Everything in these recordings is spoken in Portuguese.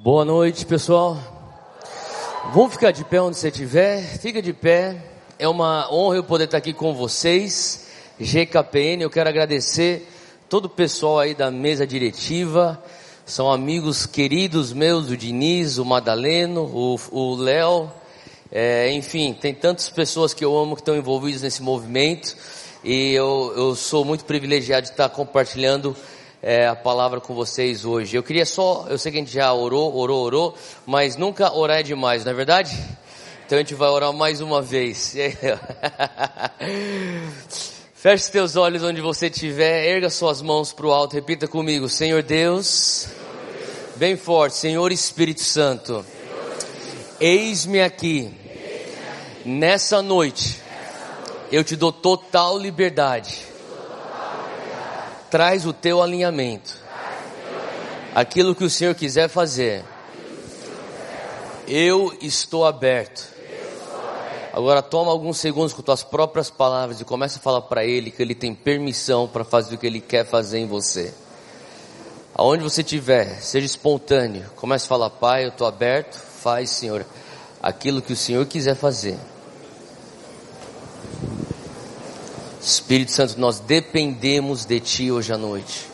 Boa noite, pessoal. Vamos ficar de pé onde você estiver. Fica de pé. É uma honra eu poder estar aqui com vocês. GKPN, eu quero agradecer todo o pessoal aí da mesa diretiva. São amigos queridos meus, o Diniz, o Madaleno, o Léo. É, enfim, tem tantas pessoas que eu amo que estão envolvidas nesse movimento. E eu, eu sou muito privilegiado de estar compartilhando é, a palavra com vocês hoje. Eu queria só, eu sei que a gente já orou, orou, orou, mas nunca orar é demais, não é verdade? Então a gente vai orar mais uma vez. Feche teus olhos onde você estiver, erga suas mãos para o alto, repita comigo, Senhor Deus, bem forte, Senhor Espírito Santo, eis-me aqui, nessa noite, eu te dou total liberdade Traz o teu alinhamento. Aquilo que o Senhor quiser fazer. Eu estou aberto. Agora toma alguns segundos com tuas próprias palavras e começa a falar para Ele que Ele tem permissão para fazer o que Ele quer fazer em você. Aonde você estiver, seja espontâneo. Comece a falar, Pai, eu estou aberto. Faz, Senhor, aquilo que o Senhor quiser fazer. Espírito Santo, nós dependemos de Ti hoje à noite.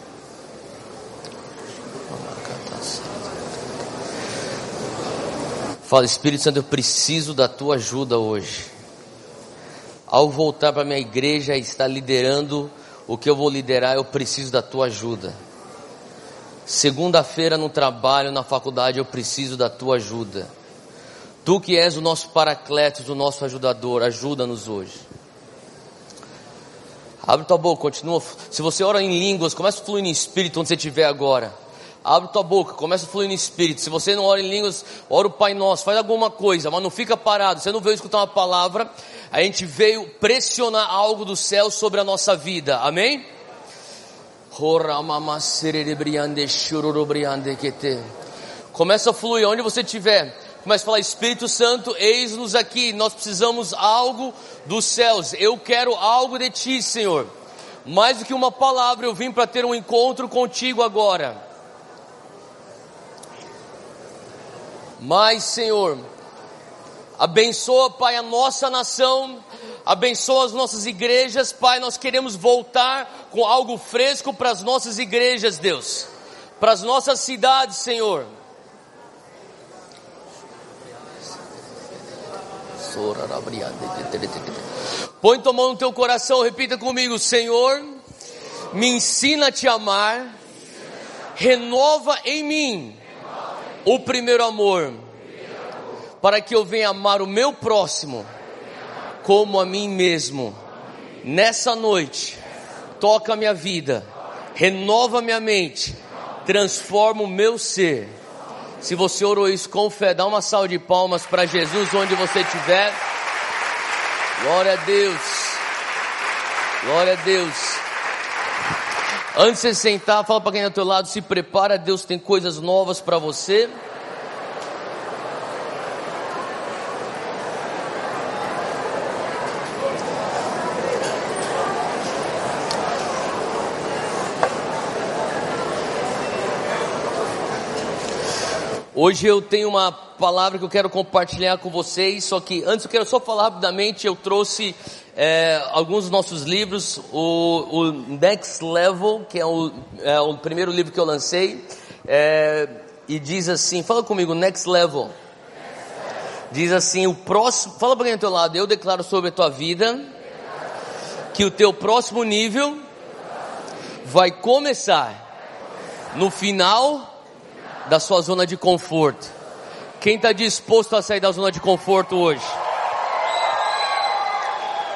Fala, Espírito Santo, eu preciso da Tua ajuda hoje. Ao voltar para minha igreja e estar liderando o que eu vou liderar, eu preciso da Tua ajuda. Segunda-feira no trabalho, na faculdade, eu preciso da Tua ajuda. Tu que és o nosso paracletos, o nosso ajudador, ajuda-nos hoje. Abre tua boca, continua. Se você ora em línguas, começa a fluir em espírito onde você estiver agora. Abre tua boca, começa a fluir em espírito. Se você não ora em línguas, ora o Pai Nosso, faz alguma coisa, mas não fica parado. Você não veio escutar uma palavra, a gente veio pressionar algo do céu sobre a nossa vida. Amém? Começa a fluir onde você estiver. Começa a falar, Espírito Santo, eis-nos aqui, nós precisamos algo dos céus, eu quero algo de ti, Senhor. Mais do que uma palavra, eu vim para ter um encontro contigo agora. Mas, Senhor, abençoa, Pai, a nossa nação, abençoa as nossas igrejas, Pai, nós queremos voltar com algo fresco para as nossas igrejas, Deus, para as nossas cidades, Senhor. Põe tua mão no teu coração, repita comigo: Senhor, me ensina a te amar, renova em mim o primeiro amor, para que eu venha amar o meu próximo como a mim mesmo. Nessa noite, toca a minha vida, renova minha mente, transforma o meu ser se você orou isso com fé, dá uma salva de palmas para Jesus onde você estiver. Glória a Deus. Glória a Deus. Antes de você sentar, fala para quem está ao teu lado, se prepara, Deus tem coisas novas para você. Hoje eu tenho uma palavra que eu quero compartilhar com vocês, só que antes eu quero só falar rapidamente, eu trouxe é, alguns dos nossos livros, o, o, Next Level, que é o, é o, primeiro livro que eu lancei, é, e diz assim, fala comigo, Next Level. Diz assim, o próximo, fala para quem é teu lado, eu declaro sobre a tua vida, que o teu próximo nível vai começar no final da sua zona de conforto. Quem está disposto a sair da zona de conforto hoje?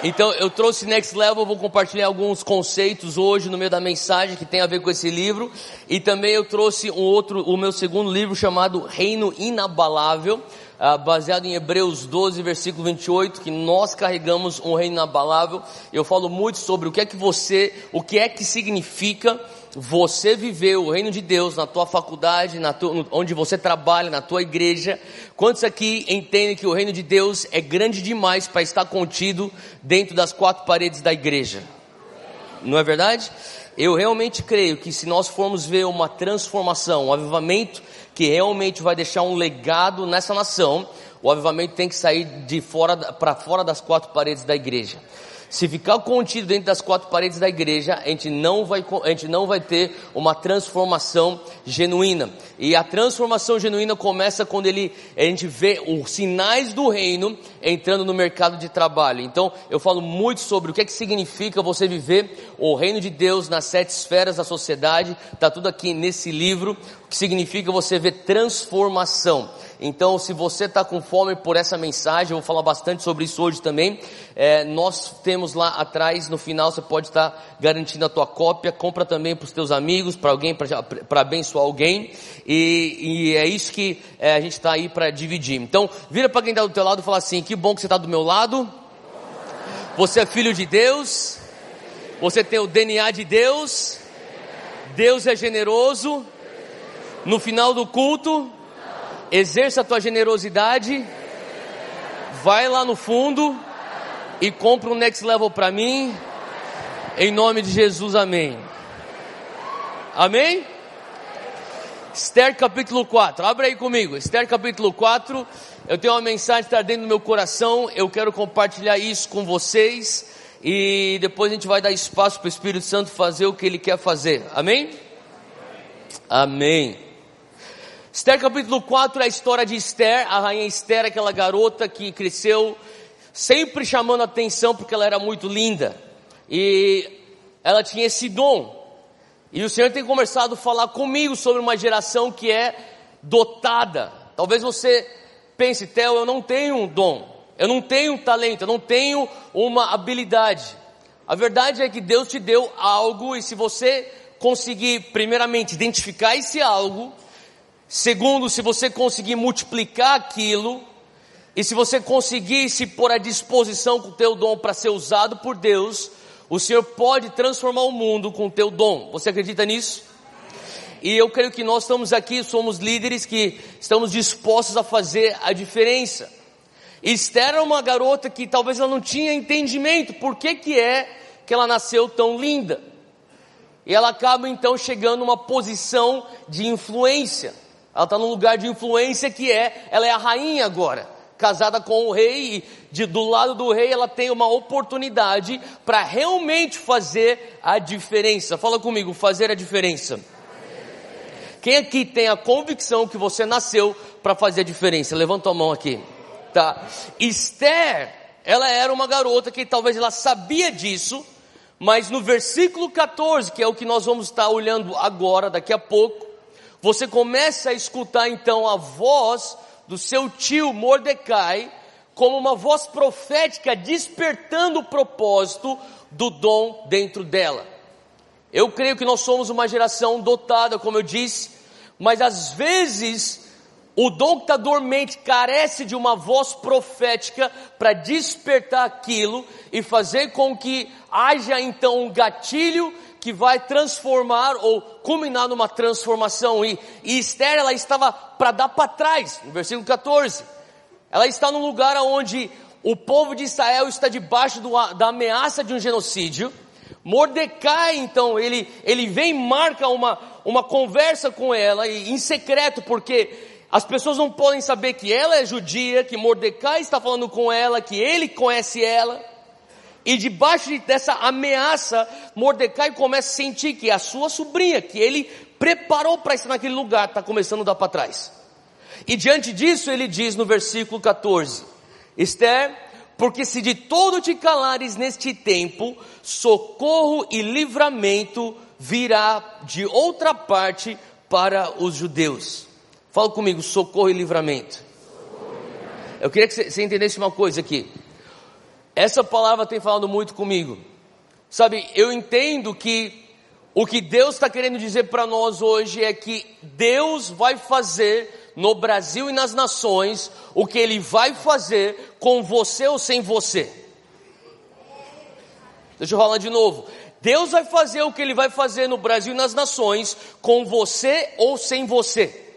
Então eu trouxe Next Level, vou compartilhar alguns conceitos hoje no meio da mensagem que tem a ver com esse livro. E também eu trouxe um outro, o meu segundo livro chamado Reino Inabalável, uh, baseado em Hebreus 12, versículo 28, que nós carregamos um reino inabalável. Eu falo muito sobre o que é que você, o que é que significa você viver o reino de Deus na tua faculdade, na tua, onde você trabalha, na tua igreja. Quantos aqui entendem que o reino de Deus é grande demais para estar contido dentro das quatro paredes da igreja? Não é verdade? eu realmente creio que se nós formos ver uma transformação, um avivamento que realmente vai deixar um legado nessa nação, o avivamento tem que sair de fora para fora das quatro paredes da igreja. Se ficar contido dentro das quatro paredes da igreja, a gente não vai, a gente não vai ter uma transformação genuína. E a transformação genuína começa quando ele, a gente vê os sinais do reino entrando no mercado de trabalho. Então, eu falo muito sobre o que é que significa você viver o reino de Deus nas sete esferas da sociedade. Está tudo aqui nesse livro. Que significa você ver transformação. Então, se você está com fome por essa mensagem, eu vou falar bastante sobre isso hoje também. É, nós temos lá atrás, no final, você pode estar tá garantindo a tua cópia. Compra também para os teus amigos, para alguém, para abençoar alguém. E, e, é isso que é, a gente está aí para dividir. Então, vira para quem está do teu lado e fala assim: que bom que você está do meu lado. Você é filho de Deus. Você tem o DNA de Deus. Deus é generoso. No final do culto, exerça a tua generosidade, vai lá no fundo e compra um next level para mim, em nome de Jesus, amém. Amém? Esther capítulo 4, abre aí comigo, Esther capítulo 4, eu tenho uma mensagem que está dentro do meu coração, eu quero compartilhar isso com vocês, e depois a gente vai dar espaço para o Espírito Santo fazer o que ele quer fazer, amém? Amém. Esther capítulo 4 é a história de Esther, a rainha Esther, aquela garota que cresceu sempre chamando atenção porque ela era muito linda. E ela tinha esse dom. E o Senhor tem começado a falar comigo sobre uma geração que é dotada. Talvez você pense, Theo, eu não tenho um dom, eu não tenho um talento, eu não tenho uma habilidade. A verdade é que Deus te deu algo e se você conseguir primeiramente identificar esse algo, Segundo, se você conseguir multiplicar aquilo, e se você conseguir se pôr à disposição com o teu dom para ser usado por Deus, o Senhor pode transformar o mundo com o teu dom. Você acredita nisso? E eu creio que nós estamos aqui, somos líderes que estamos dispostos a fazer a diferença. Esther era uma garota que talvez ela não tinha entendimento por que, que é que ela nasceu tão linda. E ela acaba então chegando numa posição de influência. Ela está num lugar de influência que é, ela é a rainha agora, casada com o rei, e de, do lado do rei ela tem uma oportunidade para realmente fazer a diferença. Fala comigo, fazer a diferença. Quem aqui tem a convicção que você nasceu para fazer a diferença? Levanta a mão aqui. Tá. Esther, ela era uma garota que talvez ela sabia disso, mas no versículo 14, que é o que nós vamos estar olhando agora, daqui a pouco, você começa a escutar então a voz do seu tio Mordecai como uma voz profética despertando o propósito do dom dentro dela. Eu creio que nós somos uma geração dotada, como eu disse, mas às vezes o dom que está dormente carece de uma voz profética para despertar aquilo e fazer com que haja então um gatilho que vai transformar ou culminar numa transformação. E, e Esther, ela estava para dar para trás, no versículo 14. Ela está num lugar onde o povo de Israel está debaixo do, da ameaça de um genocídio. Mordecai, então, ele, ele vem e marca uma, uma conversa com ela, e, em secreto, porque as pessoas não podem saber que ela é judia, que Mordecai está falando com ela, que ele conhece ela. E debaixo dessa ameaça, Mordecai começa a sentir que a sua sobrinha, que ele preparou para estar naquele lugar, está começando a dar para trás. E diante disso, ele diz no versículo 14: Esther, porque se de todo te calares neste tempo, socorro e livramento virá de outra parte para os judeus. Fala comigo, socorro e livramento. Eu queria que você entendesse uma coisa aqui. Essa palavra tem falado muito comigo. Sabe, eu entendo que o que Deus está querendo dizer para nós hoje é que Deus vai fazer no Brasil e nas nações o que Ele vai fazer com você ou sem você. Deixa eu falar de novo. Deus vai fazer o que Ele vai fazer no Brasil e nas nações com você ou sem você.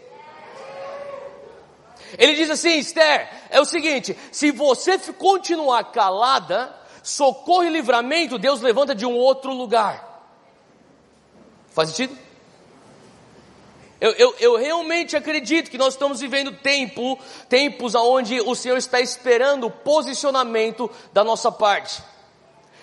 Ele diz assim, Esther, é o seguinte: se você continuar calada, socorro e livramento Deus levanta de um outro lugar. Faz sentido? Eu, eu, eu, realmente acredito que nós estamos vivendo tempo, tempos onde o Senhor está esperando o posicionamento da nossa parte.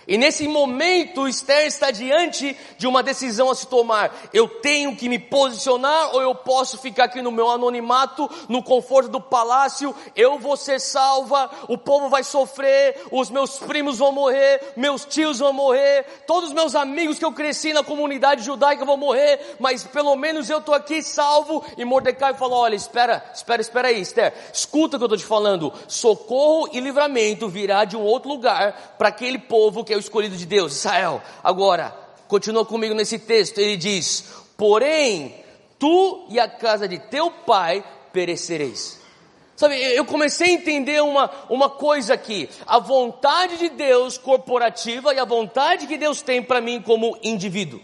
E nesse momento, Esther está diante de uma decisão a se tomar. Eu tenho que me posicionar ou eu posso ficar aqui no meu anonimato, no conforto do palácio? Eu vou ser salva, o povo vai sofrer, os meus primos vão morrer, meus tios vão morrer, todos os meus amigos que eu cresci na comunidade judaica vão morrer, mas pelo menos eu estou aqui salvo. E Mordecai falou: Olha, espera, espera, espera aí, Esther, escuta o que eu estou te falando. Socorro e livramento virá de um outro lugar para aquele povo que é o escolhido de Deus, Israel. Agora, continua comigo nesse texto, ele diz: Porém, tu e a casa de teu pai perecereis. Sabe, eu comecei a entender uma, uma coisa aqui: a vontade de Deus corporativa e a vontade que Deus tem para mim como indivíduo.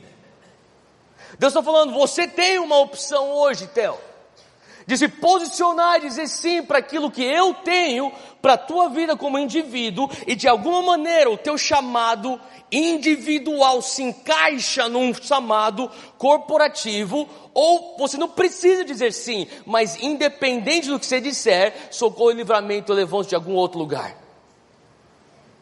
Deus está falando, você tem uma opção hoje, Theo de se posicionar e dizer sim para aquilo que eu tenho para a tua vida como indivíduo e de alguma maneira o teu chamado individual se encaixa num chamado corporativo ou você não precisa dizer sim, mas independente do que você disser, socorro e livramento levante de algum outro lugar.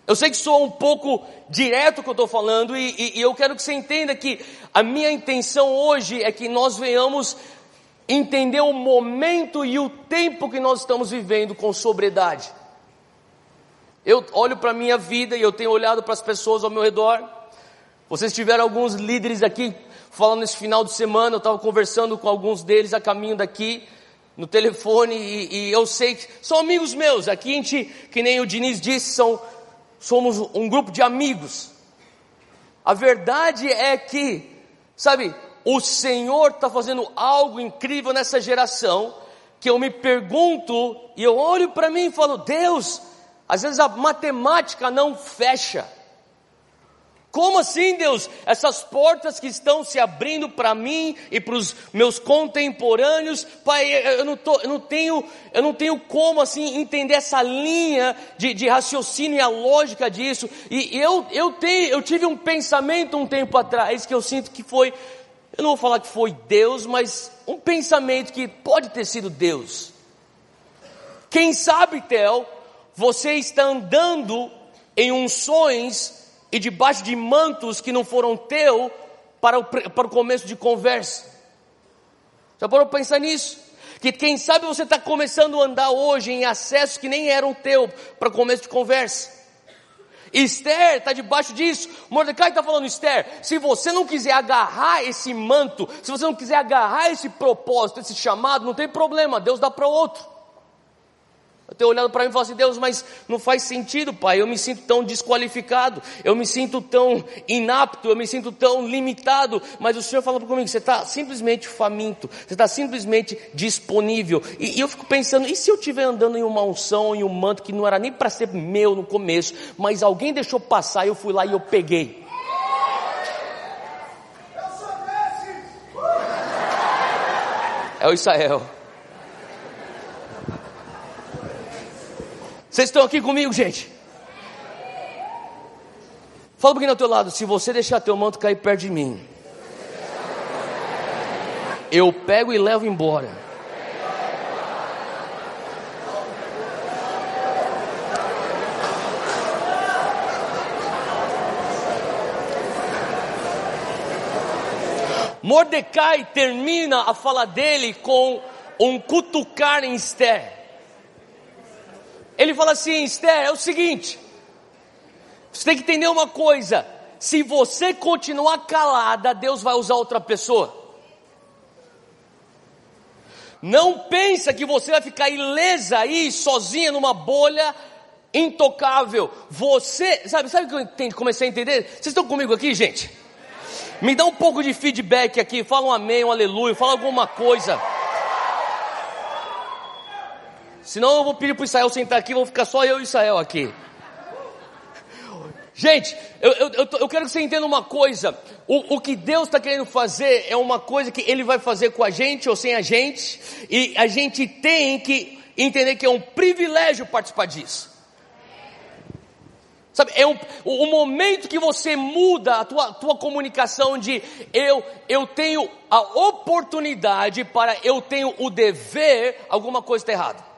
Eu sei que sou um pouco direto que eu estou falando e, e, e eu quero que você entenda que a minha intenção hoje é que nós venhamos entender o momento e o tempo que nós estamos vivendo com sobriedade. Eu olho para a minha vida e eu tenho olhado para as pessoas ao meu redor. Vocês tiveram alguns líderes aqui falando nesse final de semana, eu estava conversando com alguns deles a caminho daqui, no telefone, e, e, eu sei que são amigos meus. Aqui a gente, que nem o Diniz disse, são, somos um grupo de amigos. A verdade é que, sabe, o Senhor está fazendo algo incrível nessa geração, que eu me pergunto, e eu olho para mim e falo, Deus, às vezes a matemática não fecha. Como assim, Deus? Essas portas que estão se abrindo para mim e para os meus contemporâneos, Pai, eu não, tô, eu não, tenho, eu não tenho como assim entender essa linha de, de raciocínio e a lógica disso. E eu, eu, tenho, eu tive um pensamento um tempo atrás que eu sinto que foi eu não vou falar que foi Deus, mas um pensamento que pode ter sido Deus. Quem sabe, Tel, você está andando em unções e debaixo de mantos que não foram teu para o, para o começo de conversa. Já parou para pensar nisso? Que quem sabe você está começando a andar hoje em acessos que nem eram teu para o começo de conversa. Esther está debaixo disso. Mordecai está falando, Esther, se você não quiser agarrar esse manto, se você não quiser agarrar esse propósito, esse chamado, não tem problema, Deus dá para outro. Tenho olhado para mim e falado assim, Deus, mas não faz sentido, pai. Eu me sinto tão desqualificado, eu me sinto tão inapto, eu me sinto tão limitado. Mas o Senhor fala comigo, você está simplesmente faminto, você está simplesmente disponível. E, e, eu fico pensando, e se eu estiver andando em uma unção, em um manto que não era nem para ser meu no começo, mas alguém deixou passar, eu fui lá e eu peguei. É o Israel. Vocês estão aqui comigo, gente? Fala um pouquinho ao teu lado, se você deixar teu manto cair perto de mim, eu pego e levo embora. Mordecai termina a fala dele com um cutucar em Esther. Ele fala assim: Esther, é o seguinte, você tem que entender uma coisa: se você continuar calada, Deus vai usar outra pessoa. Não pensa que você vai ficar ilesa aí, sozinha numa bolha intocável. Você, sabe, sabe o que eu comecei a entender? Vocês estão comigo aqui, gente? Me dá um pouco de feedback aqui, fala um amém, um aleluia, fala alguma coisa. Senão eu vou pedir para Israel sentar aqui, vou ficar só eu e Israel aqui. Gente, eu, eu, eu, eu, quero que você entenda uma coisa. O, o que Deus está querendo fazer é uma coisa que Ele vai fazer com a gente ou sem a gente. E a gente tem que entender que é um privilégio participar disso. Sabe, é um, o, o, momento que você muda a tua, tua comunicação de eu, eu tenho a oportunidade para eu tenho o dever, alguma coisa está errada.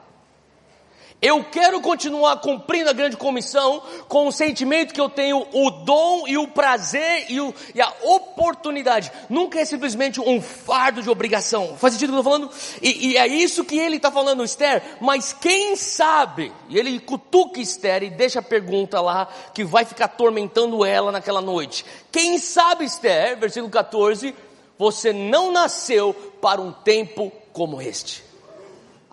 Eu quero continuar cumprindo a grande comissão com o sentimento que eu tenho o dom e o prazer e, o, e a oportunidade. Nunca é simplesmente um fardo de obrigação. Faz sentido o que eu estou falando? E, e, é isso que ele está falando, Esther. Mas quem sabe? E ele cutuca Esther e deixa a pergunta lá que vai ficar atormentando ela naquela noite. Quem sabe, Esther, versículo 14, você não nasceu para um tempo como este.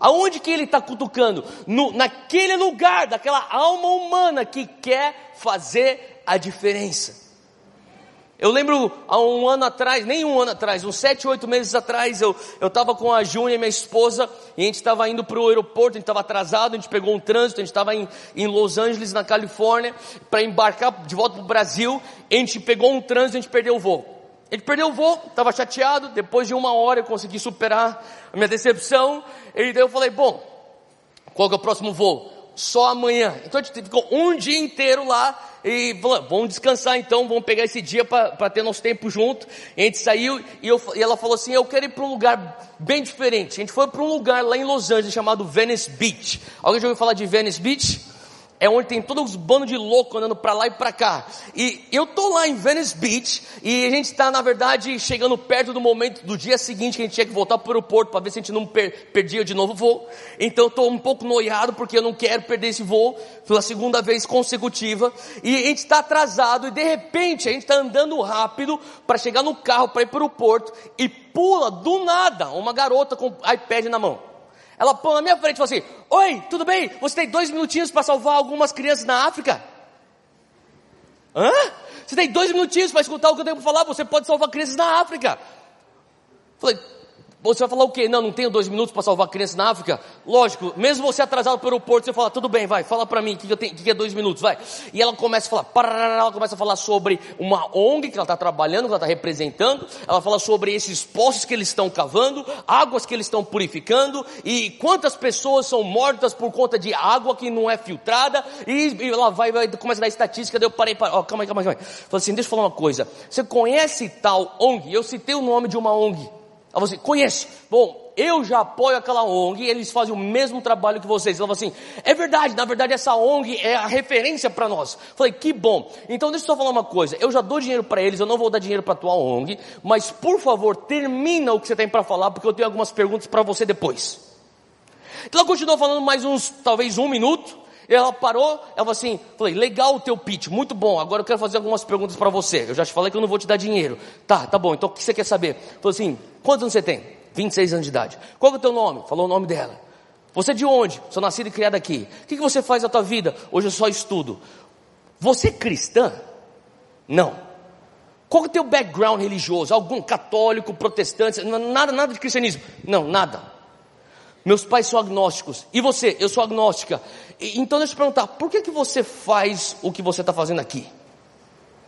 Aonde que ele está cutucando? No, naquele lugar, daquela alma humana que quer fazer a diferença. Eu lembro há um ano atrás, nem um ano atrás, uns sete, oito meses atrás, eu estava com a Júnia, minha esposa, e a gente estava indo para o aeroporto, a gente estava atrasado, a gente pegou um trânsito, a gente estava em, em Los Angeles, na Califórnia, para embarcar de volta para o Brasil, a gente pegou um trânsito, a gente perdeu o voo. Ele perdeu o voo, estava chateado. Depois de uma hora eu consegui superar a minha decepção. E daí eu falei: Bom, qual que é o próximo voo? Só amanhã. Então a gente ficou um dia inteiro lá e falou: Vamos descansar então, vamos pegar esse dia para ter nosso tempo junto. E a gente saiu e, eu, e ela falou assim: Eu quero ir para um lugar bem diferente. A gente foi para um lugar lá em Los Angeles chamado Venice Beach. Alguém já ouviu falar de Venice Beach? É onde tem todos os bandos de louco andando para lá e para cá. E eu tô lá em Venice Beach e a gente está na verdade chegando perto do momento do dia seguinte que a gente tinha que voltar para o aeroporto para ver se a gente não per perdia de novo o voo. Então estou um pouco noiado porque eu não quero perder esse voo pela segunda vez consecutiva. E a gente está atrasado e de repente a gente está andando rápido para chegar no carro para ir para o porto e pula do nada uma garota com iPad na mão. Ela põe na minha frente e fala assim: Oi, tudo bem? Você tem dois minutinhos para salvar algumas crianças na África? Hã? Você tem dois minutinhos para escutar o que eu tenho para falar? Você pode salvar crianças na África. Falei, você vai falar o quê? Não, não tenho dois minutos para salvar criança na África? Lógico, mesmo você atrasado para o aeroporto, você fala, tudo bem, vai, fala para mim, o que, que, que, é dois minutos, vai. E ela começa a falar, parará, ela começa a falar sobre uma ONG que ela está trabalhando, que ela está representando, ela fala sobre esses poços que eles estão cavando, águas que eles estão purificando, e quantas pessoas são mortas por conta de água que não é filtrada, e, e ela vai, vai, começa a dar estatística, daí eu parei, parei, oh, calma aí, calma aí, calma aí. Falei assim, deixa eu falar uma coisa, você conhece tal ONG? Eu citei o nome de uma ONG. Ela falou assim, conheço. Bom, eu já apoio aquela ONG e eles fazem o mesmo trabalho que vocês. Ela falou assim, é verdade, na verdade essa ONG é a referência para nós. Falei, que bom. Então deixa eu só falar uma coisa, eu já dou dinheiro para eles, eu não vou dar dinheiro para tua ONG, mas por favor, termina o que você tem para falar, porque eu tenho algumas perguntas para você depois. Então ela continuou falando mais uns, talvez um minuto, ela parou, ela falou assim, falei, legal o teu pitch, muito bom, agora eu quero fazer algumas perguntas para você. Eu já te falei que eu não vou te dar dinheiro. Tá, tá bom, então o que você quer saber? Falou assim, quantos anos você tem? 26 anos de idade. Qual é o teu nome? Falou o nome dela. Você é de onde? Sou nascido e criado aqui. O que, que você faz na tua vida? Hoje eu só estudo. Você é cristã? Não. Qual é o teu background religioso? Algum católico, protestante? Nada, nada de cristianismo? Não, nada. Meus pais são agnósticos. E você? Eu sou agnóstica. Então deixa eu te perguntar, por que, que você faz o que você está fazendo aqui?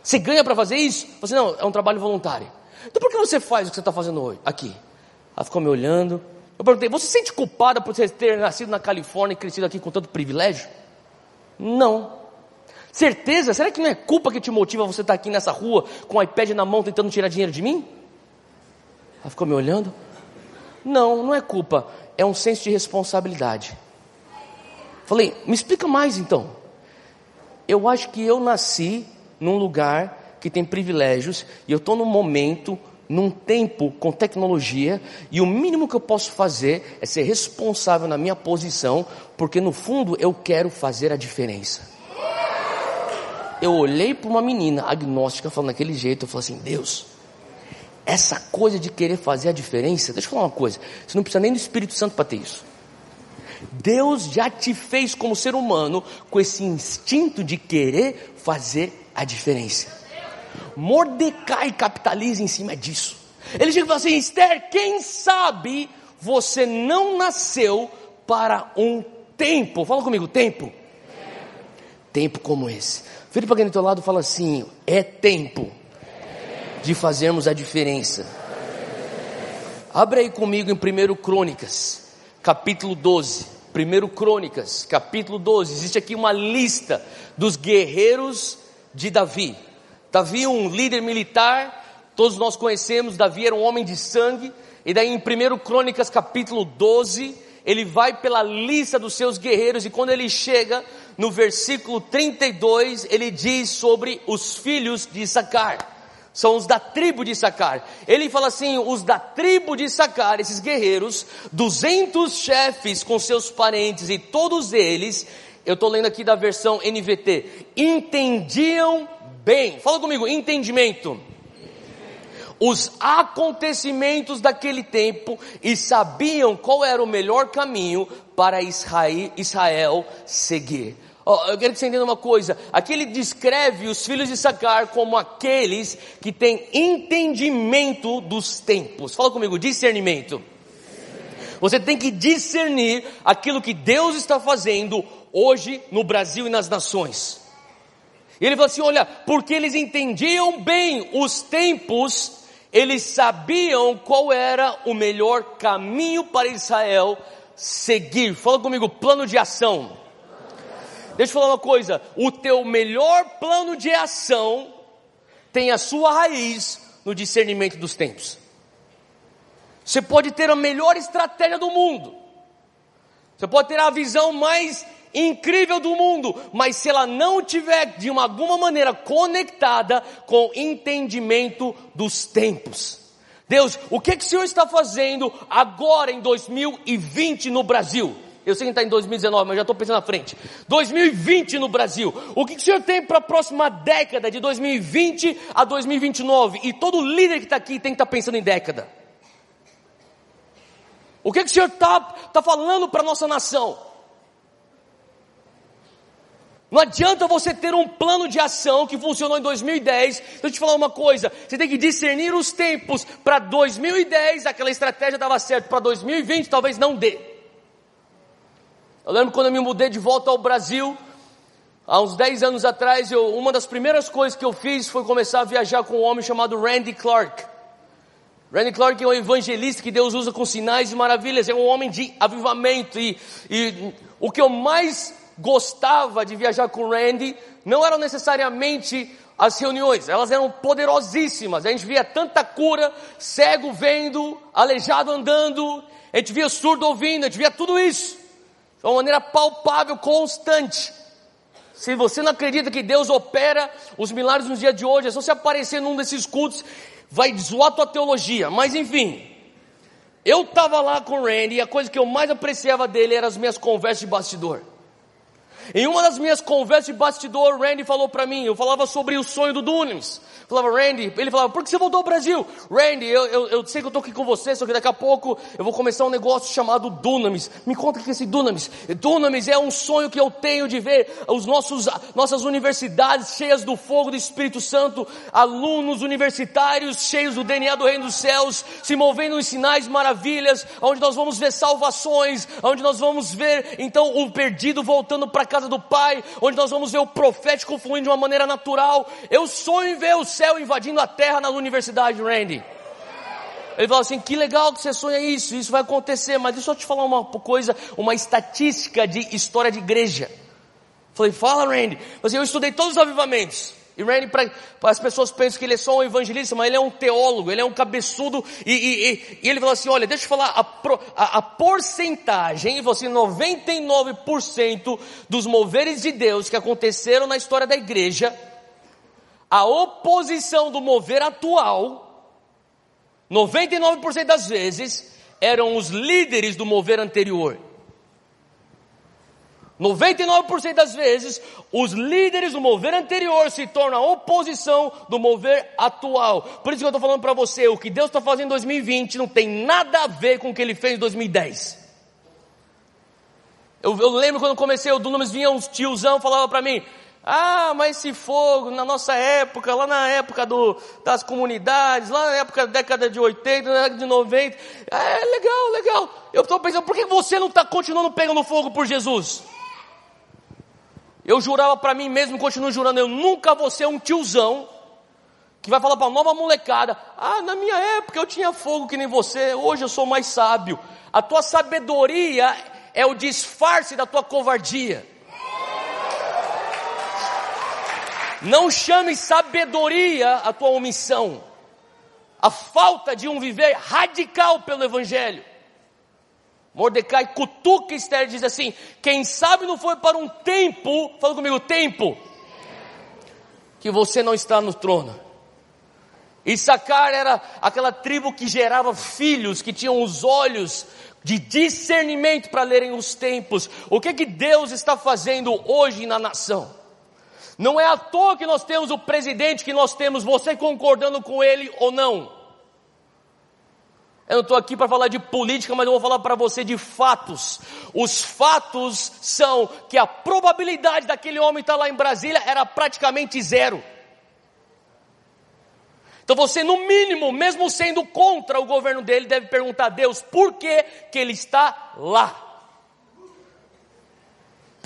Você ganha para fazer isso? Você não, é um trabalho voluntário. Então por que você faz o que você está fazendo hoje, aqui? Ela ficou me olhando. Eu perguntei, você se sente culpada por ter nascido na Califórnia e crescido aqui com tanto privilégio? Não. Certeza? Será que não é culpa que te motiva você estar tá aqui nessa rua com o iPad na mão tentando tirar dinheiro de mim? Ela ficou me olhando. Não, não é culpa é um senso de responsabilidade. Falei, me explica mais então. Eu acho que eu nasci num lugar que tem privilégios e eu estou num momento, num tempo com tecnologia e o mínimo que eu posso fazer é ser responsável na minha posição, porque no fundo eu quero fazer a diferença. Eu olhei para uma menina agnóstica falando daquele jeito, eu falei assim, Deus, essa coisa de querer fazer a diferença, deixa eu falar uma coisa, você não precisa nem do Espírito Santo para ter isso. Deus já te fez como ser humano com esse instinto de querer fazer a diferença. Mordecai capitaliza em cima disso. Ele chega e fala assim: Esther, quem sabe você não nasceu para um tempo, fala comigo, tempo. Tempo como esse. Vira para quem do teu lado fala assim: é tempo de fazermos a diferença. Abra aí comigo em 1 Crônicas, capítulo 12. 1 Crônicas, capítulo 12, existe aqui uma lista dos guerreiros de Davi. Davi, um líder militar, todos nós conhecemos, Davi era um homem de sangue, e daí em 1 Crônicas, capítulo 12, ele vai pela lista dos seus guerreiros, e quando ele chega no versículo 32, ele diz sobre os filhos de Issacar são os da tribo de Sacar. Ele fala assim: os da tribo de Sacar, esses guerreiros, 200 chefes com seus parentes e todos eles, eu estou lendo aqui da versão NVT, entendiam bem. Fala comigo, entendimento. Os acontecimentos daquele tempo e sabiam qual era o melhor caminho para Israel seguir. Oh, eu quero que você entenda uma coisa. Aqui ele descreve os filhos de Sacar como aqueles que têm entendimento dos tempos. Fala comigo, discernimento. Você tem que discernir aquilo que Deus está fazendo hoje no Brasil e nas nações. E ele fala assim: olha, porque eles entendiam bem os tempos, eles sabiam qual era o melhor caminho para Israel seguir. Fala comigo, plano de ação. Deixa eu falar uma coisa: o teu melhor plano de ação tem a sua raiz no discernimento dos tempos. Você pode ter a melhor estratégia do mundo, você pode ter a visão mais incrível do mundo, mas se ela não tiver de uma, alguma maneira conectada com entendimento dos tempos. Deus, o que, que o Senhor está fazendo agora em 2020 no Brasil? Eu sei que está em 2019, mas já estou pensando na frente. 2020 no Brasil. O que, que o senhor tem para a próxima década, de 2020 a 2029? E todo líder que está aqui tem que estar tá pensando em década. O que, que o senhor está tá falando para a nossa nação? Não adianta você ter um plano de ação que funcionou em 2010. Deixa eu te falar uma coisa: você tem que discernir os tempos. Para 2010, aquela estratégia dava certo. Para 2020, talvez não dê. Eu lembro quando eu me mudei de volta ao Brasil, há uns 10 anos atrás, eu, uma das primeiras coisas que eu fiz foi começar a viajar com um homem chamado Randy Clark. Randy Clark é um evangelista que Deus usa com sinais e maravilhas, é um homem de avivamento e, e o que eu mais gostava de viajar com Randy não eram necessariamente as reuniões, elas eram poderosíssimas. A gente via tanta cura, cego vendo, aleijado andando, a gente via surdo ouvindo, a gente via tudo isso de uma maneira palpável, constante. Se você não acredita que Deus opera os milagres nos dias de hoje, é só você aparecer num desses cultos, vai zoar tua teologia. Mas enfim, eu estava lá com o Randy e a coisa que eu mais apreciava dele eram as minhas conversas de bastidor. Em uma das minhas conversas de bastidor, Randy falou para mim, eu falava sobre o sonho do Dunamis. Falava, Randy, ele falava, por que você voltou ao Brasil? Randy, eu, eu, eu sei que eu estou aqui com você, só que daqui a pouco eu vou começar um negócio chamado Dunamis. Me conta o que é esse Dunamis. Dunamis é um sonho que eu tenho de ver os nossos, nossas universidades cheias do fogo do Espírito Santo, alunos universitários cheios do DNA do Reino dos Céus, se movendo em sinais maravilhas, onde nós vamos ver salvações, onde nós vamos ver então o perdido voltando para casa do Pai, onde nós vamos ver o profético fluindo de uma maneira natural. Eu sonho em ver os céu invadindo a terra na universidade, Randy. Ele falou assim: que legal que você sonha isso, isso vai acontecer, mas deixa eu te falar uma coisa, uma estatística de história de igreja. Falei, fala Randy. Assim, eu estudei todos os avivamentos. E Randy, para as pessoas pensam que ele é só um evangelista, mas ele é um teólogo, ele é um cabeçudo. E, e, e ele falou assim: olha, deixa eu falar a, pro, a, a porcentagem, e você, 99% dos moveres de Deus que aconteceram na história da igreja a oposição do mover atual, 99% das vezes, eram os líderes do mover anterior. 99% das vezes, os líderes do mover anterior se tornam a oposição do mover atual. Por isso que eu estou falando para você, o que Deus está fazendo em 2020 não tem nada a ver com o que Ele fez em 2010. Eu, eu lembro quando comecei o Dunamis, vinha uns tiozão falava para mim, ah, mas esse fogo, na nossa época, lá na época do, das comunidades, lá na época da década de 80, na década de 90, é legal, legal. Eu estou pensando, por que você não está continuando pegando fogo por Jesus? Eu jurava para mim mesmo, continuo jurando, eu nunca vou ser um tiozão que vai falar para a nova molecada: ah, na minha época eu tinha fogo que nem você, hoje eu sou mais sábio. A tua sabedoria é o disfarce da tua covardia. Não chame sabedoria a tua omissão, a falta de um viver radical pelo Evangelho. Mordecai cutuca Esther e diz assim: quem sabe não foi para um tempo, fala comigo, tempo, que você não está no trono. Issacar era aquela tribo que gerava filhos, que tinham os olhos de discernimento para lerem os tempos. O que que Deus está fazendo hoje na nação? Não é à toa que nós temos o presidente que nós temos, você concordando com ele ou não. Eu não estou aqui para falar de política, mas eu vou falar para você de fatos. Os fatos são que a probabilidade daquele homem estar lá em Brasília era praticamente zero. Então você, no mínimo, mesmo sendo contra o governo dele, deve perguntar a Deus por que, que ele está lá.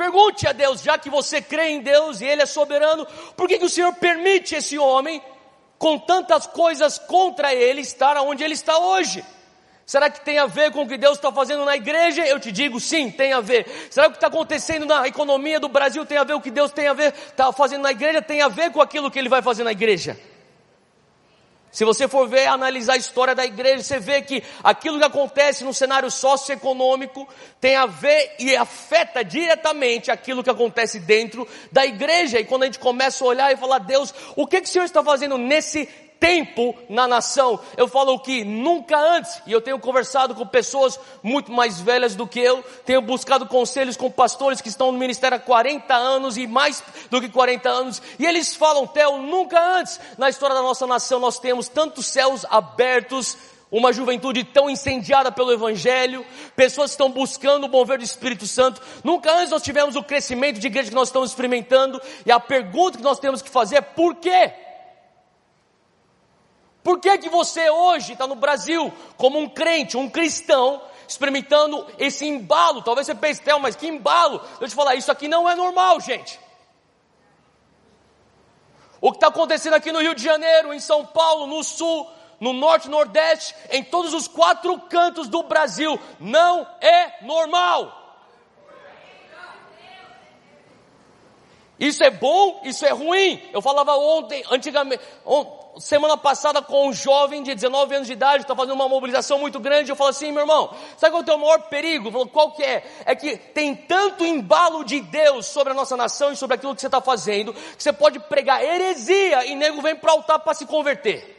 Pergunte a Deus, já que você crê em Deus e Ele é soberano, por que, que o Senhor permite esse homem, com tantas coisas contra ele, estar onde ele está hoje? Será que tem a ver com o que Deus está fazendo na igreja? Eu te digo sim, tem a ver. Será que o que está acontecendo na economia do Brasil tem a ver com o que Deus tem a ver, está fazendo na igreja? Tem a ver com aquilo que Ele vai fazer na igreja? Se você for ver, analisar a história da igreja, você vê que aquilo que acontece no cenário socioeconômico tem a ver e afeta diretamente aquilo que acontece dentro da igreja. E quando a gente começa a olhar e falar, Deus, o que, que o Senhor está fazendo nesse tempo na nação. Eu falo que nunca antes, e eu tenho conversado com pessoas muito mais velhas do que eu, tenho buscado conselhos com pastores que estão no ministério há 40 anos e mais do que 40 anos, e eles falam, Theo, nunca antes na história da nossa nação nós temos tantos céus abertos, uma juventude tão incendiada pelo Evangelho, pessoas que estão buscando o mover do Espírito Santo. Nunca antes nós tivemos o crescimento de igreja que nós estamos experimentando. E a pergunta que nós temos que fazer é por quê? Por que, que você hoje está no Brasil como um crente, um cristão, experimentando esse embalo? Talvez você pense, Theo, mas que embalo? Deixa eu te falar, isso aqui não é normal, gente. O que está acontecendo aqui no Rio de Janeiro, em São Paulo, no Sul, no Norte, Nordeste, em todos os quatro cantos do Brasil, não é normal. Isso é bom, isso é ruim. Eu falava ontem, antigamente, semana passada com um jovem de 19 anos de idade, está fazendo uma mobilização muito grande, eu falo assim, meu irmão, sabe qual é o teu maior perigo? Falou, qual que é? É que tem tanto embalo de Deus sobre a nossa nação e sobre aquilo que você está fazendo, que você pode pregar heresia e nego vem para o altar para se converter.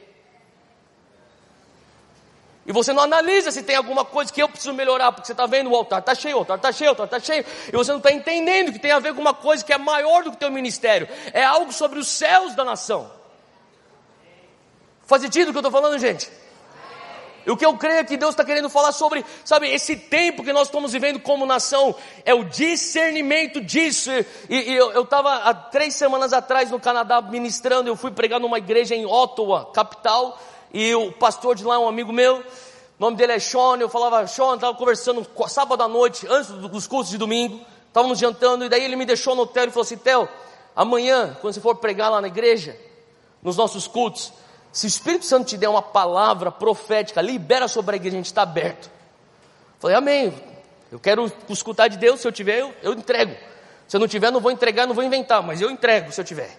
E você não analisa se tem alguma coisa que eu preciso melhorar, porque você está vendo o altar está cheio, o altar está cheio, o altar está cheio, e você não está entendendo que tem a ver com uma coisa que é maior do que o teu ministério, é algo sobre os céus da nação. Faz sentido o que eu estou falando, gente? E o que eu creio é que Deus está querendo falar sobre, sabe, esse tempo que nós estamos vivendo como nação, é o discernimento disso. E, e eu estava há três semanas atrás no Canadá ministrando, eu fui pregar numa igreja em Ottawa, capital, e o pastor de lá é um amigo meu, o nome dele é Sean, eu falava, Sean, estava conversando sábado à noite, antes dos cursos de domingo, estávamos jantando, e daí ele me deixou no hotel e falou assim, Theo, amanhã, quando você for pregar lá na igreja, nos nossos cultos, se o Espírito Santo te der uma palavra profética, libera sobre a igreja, a gente está aberto. Falei, amém. Eu quero escutar de Deus, se eu tiver, eu, eu entrego. Se eu não tiver, não vou entregar, não vou inventar, mas eu entrego se eu tiver.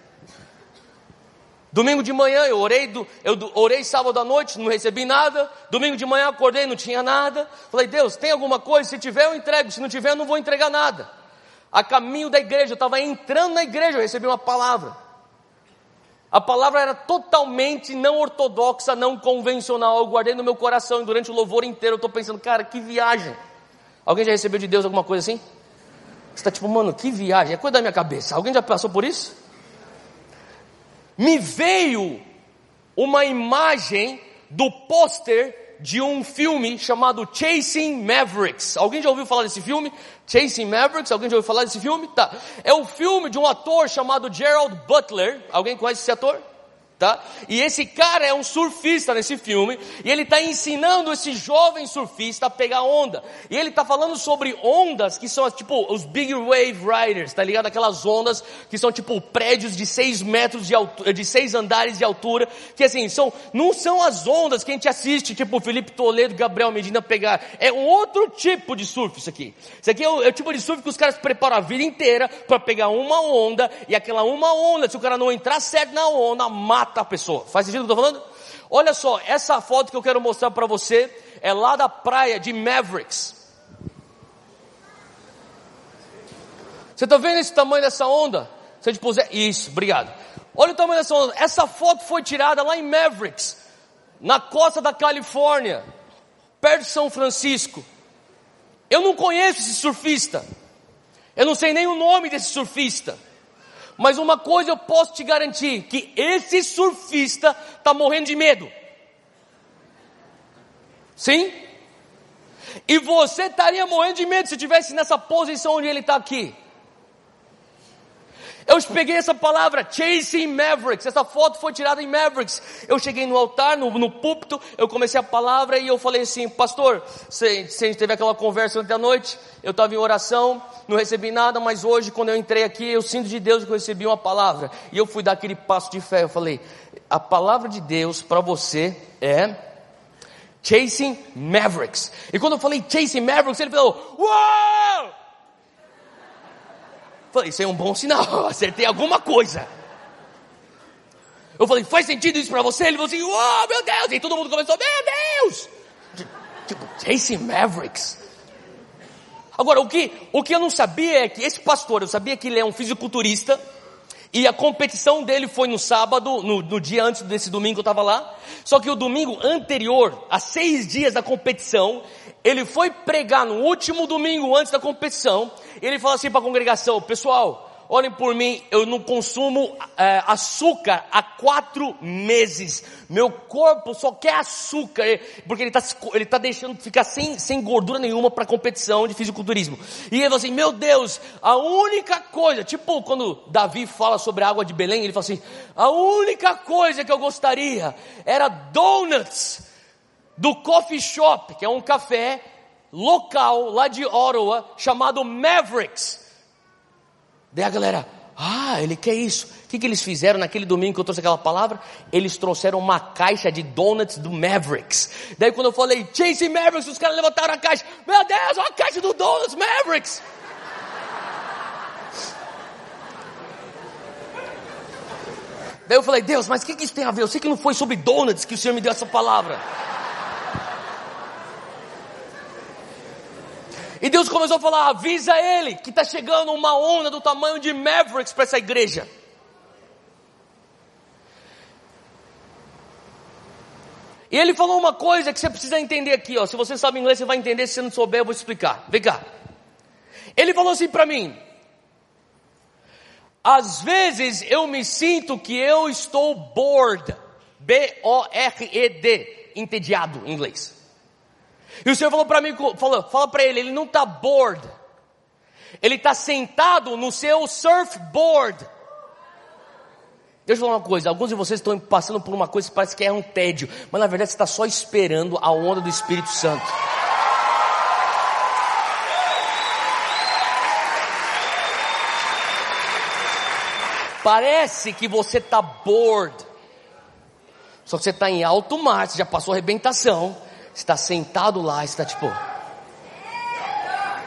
Domingo de manhã eu orei, eu orei sábado à noite, não recebi nada. Domingo de manhã acordei, não tinha nada. Falei, Deus, tem alguma coisa? Se tiver, eu entrego. Se não tiver, eu não vou entregar nada. A caminho da igreja, eu estava entrando na igreja, eu recebi uma palavra. A palavra era totalmente não ortodoxa, não convencional. Eu guardei no meu coração e durante o louvor inteiro eu estou pensando, cara, que viagem. Alguém já recebeu de Deus alguma coisa assim? Você está tipo, mano, que viagem, é coisa da minha cabeça. Alguém já passou por isso? Me veio uma imagem do pôster de um filme chamado Chasing Mavericks. Alguém já ouviu falar desse filme? Chasing Mavericks? Alguém já ouviu falar desse filme? Tá. É o filme de um ator chamado Gerald Butler. Alguém conhece esse ator? Tá? E esse cara é um surfista nesse filme, e ele está ensinando esse jovem surfista a pegar onda. E ele está falando sobre ondas que são tipo os big wave riders, tá ligado? Aquelas ondas que são tipo prédios de seis metros de altura, de seis andares de altura, que assim, são, não são as ondas que a gente assiste, tipo Felipe Toledo, Gabriel Medina pegar. É um outro tipo de surf isso aqui. Isso aqui é o, é o tipo de surf que os caras preparam a vida inteira para pegar uma onda, e aquela uma onda, se o cara não entrar certo na onda, mata mata a pessoa. Faz sentido o que eu estou falando? Olha só, essa foto que eu quero mostrar para você é lá da praia de Mavericks. Você está vendo esse tamanho dessa onda? Se a puser. Isso, obrigado. Olha o tamanho dessa onda. Essa foto foi tirada lá em Mavericks, na costa da Califórnia, perto de São Francisco. Eu não conheço esse surfista. Eu não sei nem o nome desse surfista. Mas uma coisa eu posso te garantir: que esse surfista está morrendo de medo. Sim? E você estaria morrendo de medo se estivesse nessa posição onde ele está aqui. Eu peguei essa palavra, Chasing Mavericks. Essa foto foi tirada em Mavericks. Eu cheguei no altar, no, no púlpito, eu comecei a palavra e eu falei assim, pastor, se, se a gente teve aquela conversa ontem à noite, eu estava em oração, não recebi nada, mas hoje, quando eu entrei aqui, eu sinto de Deus que eu recebi uma palavra. E eu fui dar aquele passo de fé. Eu falei, a palavra de Deus para você é Chasing Mavericks. E quando eu falei Chasing Mavericks, ele falou, Uau! Falei, isso é um bom sinal, acertei alguma coisa. Eu falei, faz sentido isso para você? Ele falou assim, oh meu Deus! E todo mundo começou, meu Deus! Tipo, Chasing Mavericks. Agora, o que, o que eu não sabia é que esse pastor, eu sabia que ele é um fisiculturista, e a competição dele foi no sábado, no, no dia antes desse domingo que eu estava lá. Só que o domingo anterior, a seis dias da competição, ele foi pregar no último domingo antes da competição, ele falou assim para a congregação, pessoal, olhem por mim, eu não consumo é, açúcar há quatro meses. Meu corpo só quer açúcar, porque ele está ele tá deixando ficar sem, sem gordura nenhuma para competição de fisiculturismo. E ele falou assim: Meu Deus, a única coisa, tipo quando Davi fala sobre a água de Belém, ele fala assim: A única coisa que eu gostaria era donuts do coffee shop, que é um café local lá de Ottawa chamado Mavericks. Daí a galera, ah, ele quer isso. O que, que eles fizeram naquele domingo que eu trouxe aquela palavra? Eles trouxeram uma caixa de donuts do Mavericks. Daí quando eu falei Chase Mavericks, os caras levantaram a caixa. Meu Deus, a caixa do Donuts Mavericks. Daí eu falei, Deus, mas o que, que isso tem a ver? Eu sei que não foi sobre donuts que o Senhor me deu essa palavra. E Deus começou a falar: avisa ele que está chegando uma onda do tamanho de Mavericks para essa igreja. E ele falou uma coisa que você precisa entender aqui, ó. Se você sabe inglês, você vai entender. Se você não souber, eu vou explicar. Vem cá. Ele falou assim para mim: às vezes eu me sinto que eu estou bored. B-O-R-E-D. Entediado em inglês. E o Senhor falou para mim, falou, fala para ele, ele não está bored. Ele está sentado no seu surfboard. Deixa eu falar uma coisa, alguns de vocês estão passando por uma coisa que parece que é um tédio, mas na verdade você está só esperando a onda do Espírito Santo. Parece que você está bored. Só que você está em alto mar, você já passou arrebentação está sentado lá, está tipo,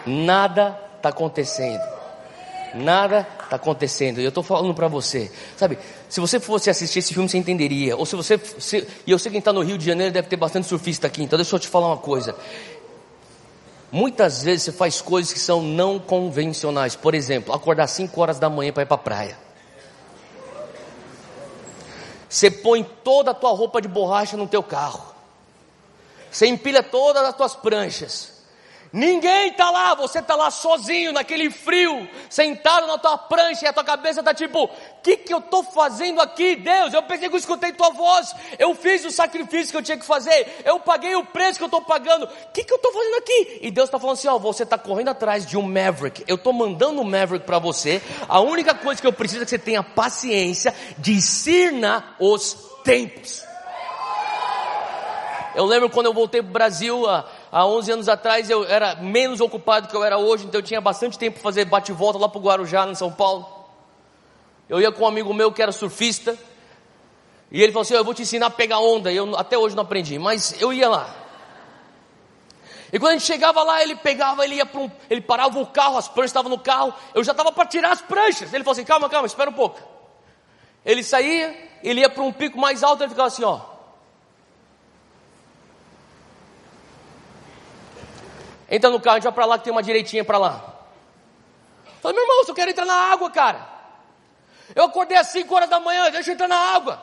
nada está acontecendo. Nada está acontecendo. E eu estou falando para você, sabe? Se você fosse assistir esse filme, você entenderia. Ou se você, se, e eu sei que quem está no Rio de Janeiro deve ter bastante surfista aqui. Então deixa eu te falar uma coisa. Muitas vezes você faz coisas que são não convencionais. Por exemplo, acordar 5 horas da manhã para ir para a praia. Você põe toda a tua roupa de borracha no teu carro. Você empilha todas as tuas pranchas. Ninguém está lá, você está lá sozinho, naquele frio, sentado na tua prancha e a tua cabeça está tipo: o que, que eu estou fazendo aqui, Deus? Eu pensei que eu escutei tua voz, eu fiz o sacrifício que eu tinha que fazer, eu paguei o preço que eu estou pagando, o que, que eu estou fazendo aqui? E Deus está falando assim: ó, você está correndo atrás de um Maverick, eu estou mandando um Maverick para você, a única coisa que eu preciso é que você tenha paciência, discirna os tempos. Eu lembro quando eu voltei para o Brasil, há 11 anos atrás eu era menos ocupado que eu era hoje, então eu tinha bastante tempo para fazer bate-volta lá para o Guarujá, em São Paulo. Eu ia com um amigo meu que era surfista, e ele falou assim: Eu vou te ensinar a pegar onda. E eu até hoje não aprendi, mas eu ia lá. E quando a gente chegava lá, ele pegava, ele ia para um, ele parava o carro, as pranchas estavam no carro, eu já estava para tirar as pranchas. Ele falou assim: calma, calma, espera um pouco. Ele saía, ele ia para um pico mais alto, ele ficava assim, ó. Entra no carro, a gente vai para lá que tem uma direitinha para lá. Falei, meu irmão, eu quero entrar na água, cara. Eu acordei às 5 horas da manhã, deixa eu entrar na água.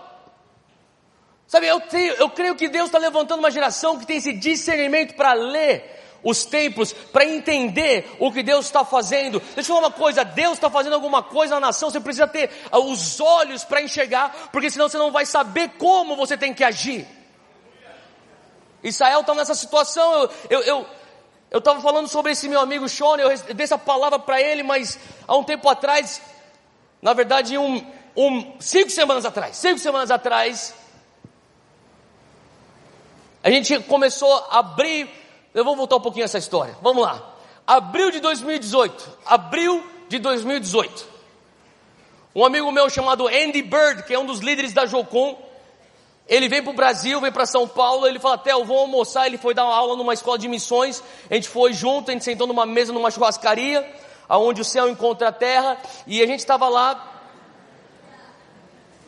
Sabe, eu, tenho, eu creio que Deus está levantando uma geração que tem esse discernimento para ler os tempos, para entender o que Deus está fazendo. Deixa eu falar uma coisa: Deus está fazendo alguma coisa na nação, você precisa ter ah, os olhos para enxergar, porque senão você não vai saber como você tem que agir. Israel está nessa situação, eu, eu, eu eu estava falando sobre esse meu amigo Sean, eu dei essa palavra para ele, mas há um tempo atrás, na verdade, um, um, cinco semanas atrás, cinco semanas atrás, a gente começou a abrir. Eu vou voltar um pouquinho essa história. Vamos lá. Abril de 2018. Abril de 2018. Um amigo meu chamado Andy Bird, que é um dos líderes da Jocum, ele vem para o Brasil, vem para São Paulo, ele fala, Theo, vou almoçar, ele foi dar uma aula numa escola de missões, a gente foi junto, a gente sentou numa mesa numa churrascaria, aonde o céu encontra a terra, e a gente estava lá,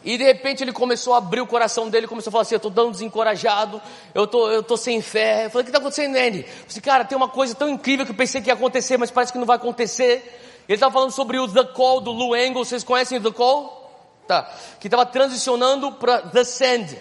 e de repente ele começou a abrir o coração dele, começou a falar assim, eu estou dando desencorajado, eu tô, eu tô sem fé. Eu falei, o que está acontecendo, Andy? Eu falei, cara, tem uma coisa tão incrível que eu pensei que ia acontecer, mas parece que não vai acontecer. Ele estava falando sobre o The Call do Lou Engle, vocês conhecem o The Call? Tá. Que estava transicionando para The Sand.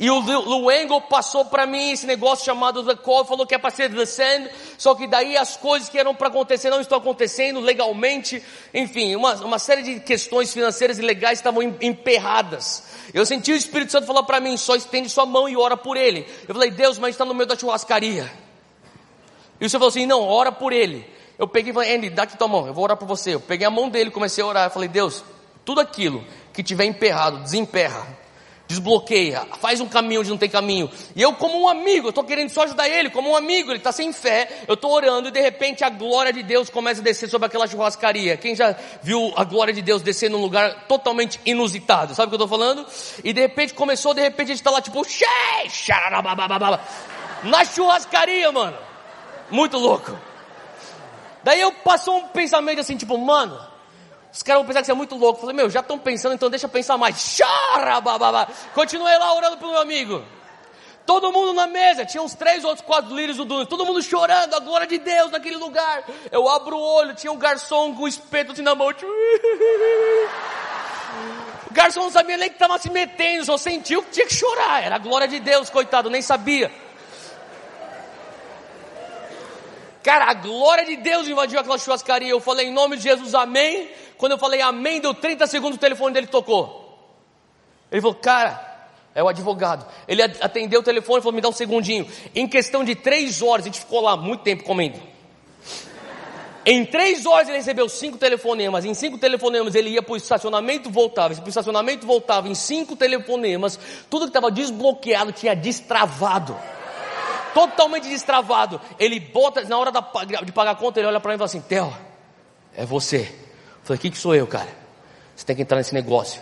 E o Lou Engle passou para mim esse negócio chamado The Call, falou que é para ser The Sand, só que daí as coisas que eram para acontecer não estão acontecendo legalmente, enfim, uma, uma série de questões financeiras e legais estavam emperradas. Eu senti o Espírito Santo falar para mim, só estende sua mão e ora por ele. Eu falei, Deus, mas está no meio da churrascaria. E o Senhor falou assim, não, ora por ele. Eu peguei e falei, Andy, dá aqui tua mão, eu vou orar por você. Eu peguei a mão dele, comecei a orar, eu falei, Deus, tudo aquilo que tiver emperrado, desemperra, desbloqueia, faz um caminho onde não tem caminho. E eu, como um amigo, eu estou querendo só ajudar ele, como um amigo, ele está sem fé, eu estou orando e de repente a glória de Deus começa a descer sobre aquela churrascaria. Quem já viu a glória de Deus descer num lugar totalmente inusitado? Sabe o que eu estou falando? E de repente começou, de repente a gente está lá tipo, na churrascaria, mano. Muito louco. Daí eu passou um pensamento assim, tipo, mano, os caras vão pensar que você é muito louco. Eu falei, meu, já estão pensando, então deixa eu pensar mais. Chora, bababá. Continuei lá orando pelo meu amigo. Todo mundo na mesa, tinha uns três outros quatro líderes do Dunas, todo mundo chorando, a glória de Deus naquele lugar. Eu abro o olho, tinha um garçom com o espeto assim na mão. O garçom não sabia nem que estava se metendo, só sentiu que tinha que chorar. Era a glória de Deus, coitado, nem sabia. Cara, a glória de Deus invadiu aquela churrascaria. Eu falei em nome de Jesus, amém. Quando eu falei amém, deu 30 segundos o telefone dele tocou. Ele falou, cara, é o advogado. Ele atendeu o telefone e falou, me dá um segundinho. Em questão de três horas, a gente ficou lá muito tempo comendo. Em três horas ele recebeu cinco telefonemas. Em cinco telefonemas ele ia para o estacionamento, voltava. Para o estacionamento, voltava. Em cinco telefonemas, tudo que estava desbloqueado tinha destravado. Totalmente destravado. Ele bota, na hora de pagar a conta, ele olha para mim e fala assim: Theo, é você. Falei, o que, sou eu, cara? Você tem que entrar nesse negócio.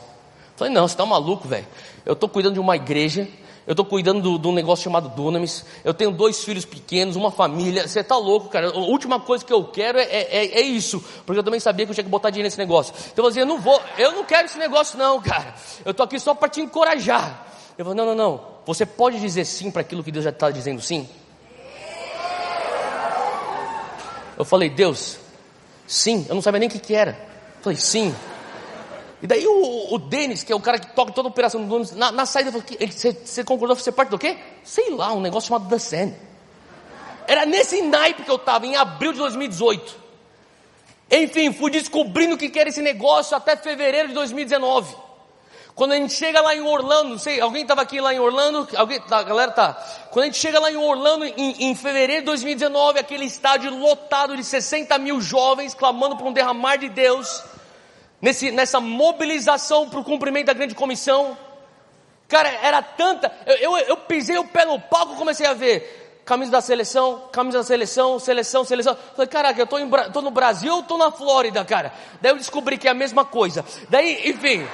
Falei, não, você está maluco, velho. Eu estou cuidando de uma igreja, eu estou cuidando de um negócio chamado Dunamis, eu tenho dois filhos pequenos, uma família. Você está louco, cara. A última coisa que eu quero é, é, é, isso, porque eu também sabia que eu tinha que botar dinheiro nesse negócio. Então eu falei, eu não vou, eu não quero esse negócio, não, cara. Eu estou aqui só para te encorajar. Eu falei, não, não, não. Você pode dizer sim para aquilo que Deus já está dizendo sim? Eu falei, Deus, sim. Eu não sabia nem o que, que era. Falei, sim. E daí o, o Denis, que é o cara que toca toda a operação do ônibus, na, na saída falou, você, você concordou você parte do quê? Sei lá, um negócio chamado The Sand. era nesse naipe que eu estava, em abril de 2018. Enfim, fui descobrindo o que era esse negócio até fevereiro de 2019. Quando a gente chega lá em Orlando, não sei, alguém estava aqui lá em Orlando? Alguém, tá, a galera tá. Quando a gente chega lá em Orlando, em, em fevereiro de 2019, aquele estádio lotado de 60 mil jovens clamando por um derramar de Deus, nesse, nessa mobilização para o cumprimento da grande comissão. Cara, era tanta. Eu, eu, eu pisei o pé no palco e comecei a ver camisa da seleção, camisa da seleção, seleção, seleção. Falei, caraca, eu tô, em, tô no Brasil ou tô na Flórida, cara? Daí eu descobri que é a mesma coisa. Daí, enfim.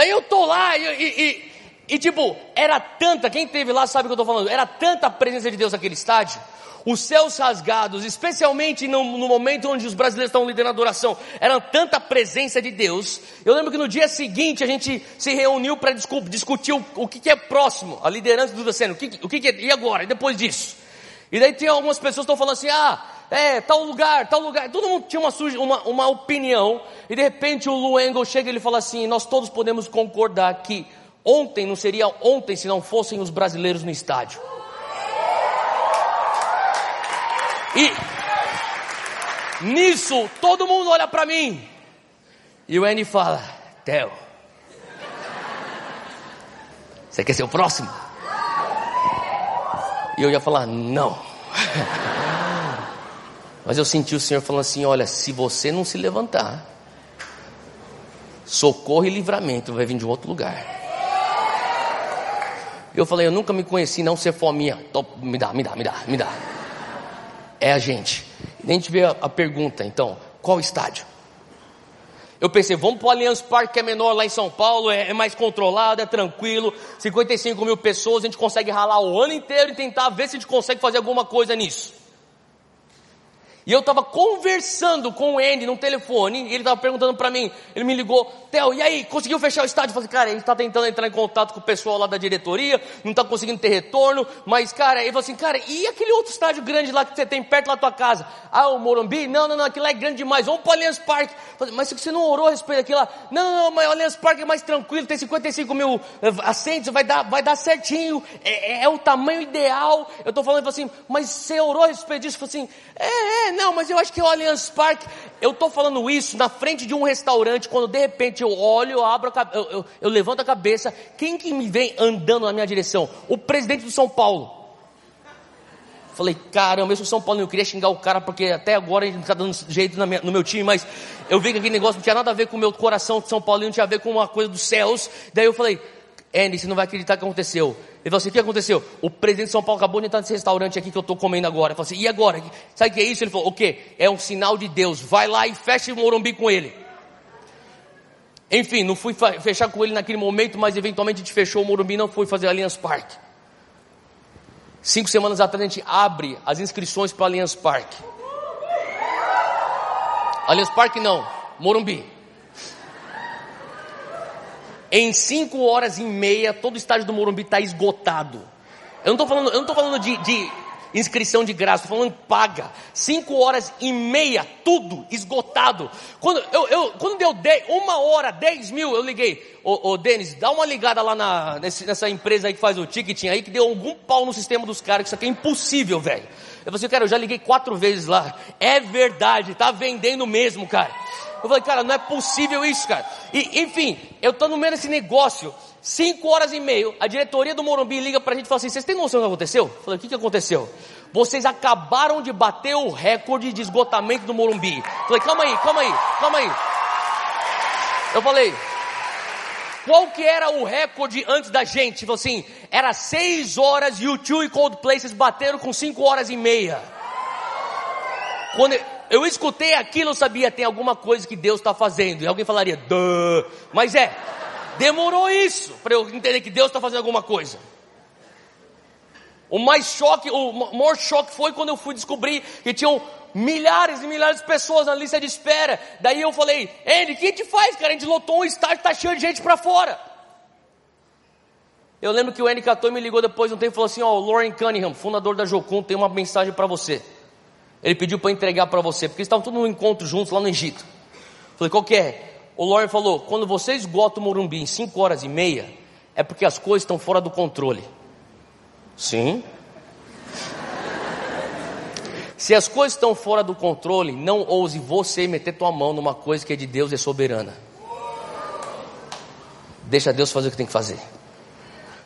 Daí eu tô lá e, e, e, e tipo, era tanta, quem teve lá sabe o que eu estou falando, era tanta a presença de Deus naquele estádio os céus rasgados, especialmente no, no, momento onde os brasileiros estão liderando a adoração, era tanta presença de Deus. Eu lembro que no dia seguinte a gente se reuniu para discu discutir o, o que, que, é próximo, a liderança do Daceno, o que, o que, que é, e agora, e depois disso. E daí tem algumas pessoas que estão falando assim, ah, é, tal lugar, tal lugar. Todo mundo tinha uma, uma, uma opinião, e de repente o Lu Engel chega e ele fala assim, nós todos podemos concordar que ontem não seria ontem se não fossem os brasileiros no estádio. E nisso todo mundo olha para mim. E o Andy fala: Theo, você quer ser o próximo? E eu ia falar: Não. Mas eu senti o Senhor falando assim: Olha, se você não se levantar, socorro e livramento vai vir de outro lugar. Eu falei: Eu nunca me conheci, não ser fominha. Me dá, me dá, me dá, me dá é a gente. E a gente vê a, a pergunta, então, qual estádio? Eu pensei, vamos para o Allianz Parque, que é menor lá em São Paulo, é, é, mais controlado, é tranquilo, 55 mil pessoas, a gente consegue ralar o ano inteiro e tentar ver se a gente consegue fazer alguma coisa nisso. E eu estava conversando com o Andy no telefone, e ele estava perguntando para mim, ele me ligou, Theo, e aí, conseguiu fechar o estádio? Eu falei, cara, ele está tentando entrar em contato com o pessoal lá da diretoria, não está conseguindo ter retorno, mas, cara, ele falou assim, cara, e aquele outro estádio grande lá que você tem perto da tua casa? Ah, o Morumbi? Não, não, não, aquilo lá é grande demais, vamos para o Allianz Parque. Falei, mas você não orou a respeito daquilo lá? Não, não, não, mas o Allianz Parque é mais tranquilo, tem 55 mil eh, assentos, vai dar, vai dar certinho, é, é, é o tamanho ideal. Eu estou falando, assim, mas você orou a respeito disso? Eu falei assim, é, é, não, mas eu acho que é o Allianz Parque. Eu estou falando isso na frente de um restaurante, quando de repente eu olho, eu abro a, eu, eu, eu levanto a cabeça, quem que me vem andando na minha direção? O presidente do São Paulo. Falei, caramba, eu sou São Paulo, eu queria xingar o cara porque até agora ele não está dando jeito minha, no meu time, mas eu vi que aquele negócio não tinha nada a ver com o meu coração de São Paulo, não tinha a ver com uma coisa dos céus. Daí eu falei, Andy, você não vai acreditar que aconteceu. Ele falou assim: o que aconteceu? O presidente de São Paulo acabou de entrar nesse restaurante aqui que eu estou comendo agora. Ele falou assim: e agora? Sabe o que é isso? Ele falou: o quê? É um sinal de Deus. Vai lá e feche o Morumbi com ele. Enfim, não fui fechar com ele naquele momento, mas eventualmente a gente fechou o Morumbi não fui fazer Allianz Parque. Cinco semanas atrás a gente abre as inscrições para Allianz Parque. Allianz Parque não, Morumbi. Em cinco horas e meia, todo o estádio do Morumbi está esgotado. Eu não estou falando, eu não tô falando de, de inscrição de graça, estou falando paga. Cinco horas e meia, tudo esgotado. Quando, eu, eu, quando deu dez, uma hora, dez mil, eu liguei. Ô, ô Denis, dá uma ligada lá na, nessa empresa aí que faz o ticketing aí, que deu algum pau no sistema dos caras, que isso aqui é impossível, velho. Eu falei assim, cara, eu já liguei quatro vezes lá. É verdade, tá vendendo mesmo, cara. Eu falei, cara, não é possível isso, cara. E, enfim, eu tô no meio desse negócio. Cinco horas e meio, a diretoria do Morumbi liga pra gente e fala assim: vocês têm noção do que aconteceu? Eu falei, o que, que aconteceu? Vocês acabaram de bater o recorde de esgotamento do Morumbi. Eu falei, calma aí, calma aí, calma aí. Eu falei, qual que era o recorde antes da gente? Falei assim, era seis horas e o Two e Cold Places bateram com cinco horas e meia. Quando eu escutei aquilo, eu sabia, tem alguma coisa que Deus está fazendo. E alguém falaria, Duh. mas é, demorou isso para eu entender que Deus está fazendo alguma coisa. O mais choque, o maior choque foi quando eu fui descobrir que tinham milhares e milhares de pessoas na lista de espera. Daí eu falei, Andy, o que a gente faz, cara? A gente lotou um estádio, está cheio de gente para fora. Eu lembro que o Andy catou me ligou depois de um tempo e falou assim: Ó, oh, Lauren Cunningham, fundador da Jocum, tem uma mensagem para você. Ele pediu para entregar para você, porque eles estavam todos no encontro juntos lá no Egito. Falei, qual que é? O Lauren falou, quando você esgota o Morumbi em 5 horas e meia, é porque as coisas estão fora do controle. Sim. Se as coisas estão fora do controle, não ouse você meter tua mão numa coisa que é de Deus e é soberana. Deixa Deus fazer o que tem que fazer.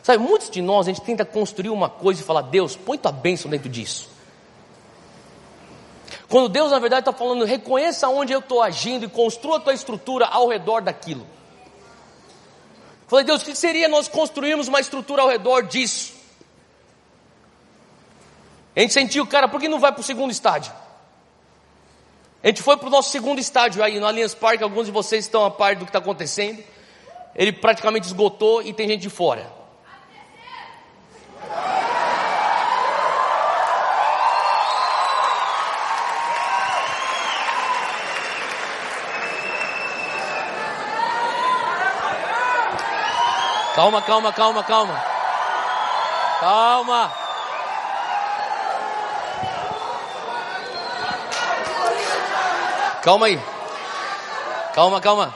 Sabe, muitos de nós, a gente tenta construir uma coisa e falar, Deus, põe tua bênção dentro disso. Quando Deus, na verdade, está falando, reconheça onde eu estou agindo e construa a tua estrutura ao redor daquilo. Falei, Deus, o que seria nós construirmos uma estrutura ao redor disso? A gente sentiu, cara, por que não vai para o segundo estádio? A gente foi para o nosso segundo estádio aí no Allianz Parque, alguns de vocês estão a par do que está acontecendo. Ele praticamente esgotou e tem gente de fora. Calma, calma, calma, calma. Calma. Calma aí. Calma, calma.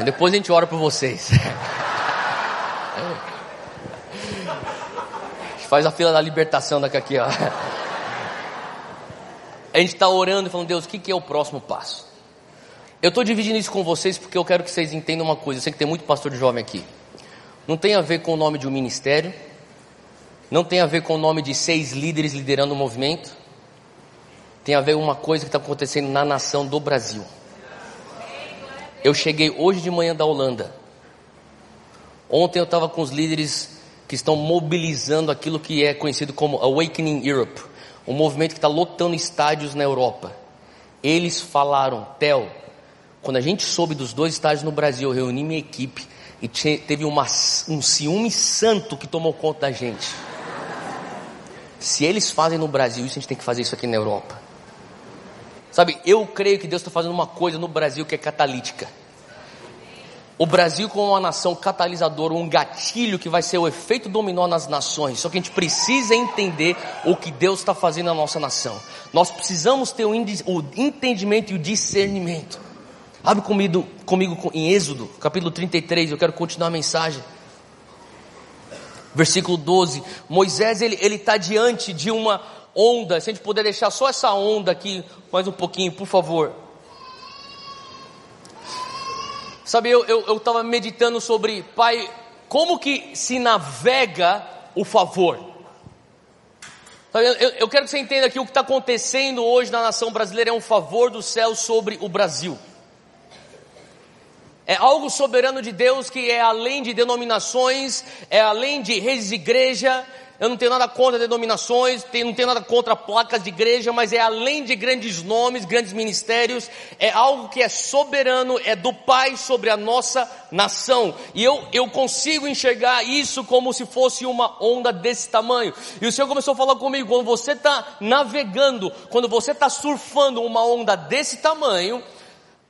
Depois a gente ora por vocês. A gente faz a fila da libertação daqui aqui, ó. A gente está orando e falando, Deus, o que, que é o próximo passo? Eu estou dividindo isso com vocês porque eu quero que vocês entendam uma coisa. Eu sei que tem muito pastor de jovem aqui. Não tem a ver com o nome de um ministério. Não tem a ver com o nome de seis líderes liderando o movimento. Tem a ver com uma coisa que está acontecendo na nação do Brasil. Eu cheguei hoje de manhã da Holanda. Ontem eu estava com os líderes que estão mobilizando aquilo que é conhecido como Awakening Europe, um movimento que está lotando estádios na Europa. Eles falaram, Tel, quando a gente soube dos dois estádios no Brasil, eu reuni minha equipe e teve uma, um ciúme santo que tomou conta da gente. Se eles fazem no Brasil, isso a gente tem que fazer isso aqui na Europa. Sabe, eu creio que Deus está fazendo uma coisa no Brasil que é catalítica. O Brasil como uma nação catalisadora, um gatilho que vai ser o efeito dominó nas nações. Só que a gente precisa entender o que Deus está fazendo na nossa nação. Nós precisamos ter o entendimento e o discernimento. Abre comigo, comigo em Êxodo, capítulo 33, eu quero continuar a mensagem. Versículo 12. Moisés, ele está diante de uma onda. Se a gente puder deixar só essa onda aqui, mais um pouquinho, por favor. Sabe, eu estava meditando sobre, pai, como que se navega o favor? Eu, eu, eu quero que você entenda que o que está acontecendo hoje na nação brasileira é um favor do céu sobre o Brasil. É algo soberano de Deus que é além de denominações, é além de redes de igreja. Eu não tenho nada contra denominações, não tenho nada contra placas de igreja, mas é além de grandes nomes, grandes ministérios, é algo que é soberano, é do Pai sobre a nossa nação. E eu, eu consigo enxergar isso como se fosse uma onda desse tamanho. E o Senhor começou a falar comigo, quando você está navegando, quando você está surfando uma onda desse tamanho,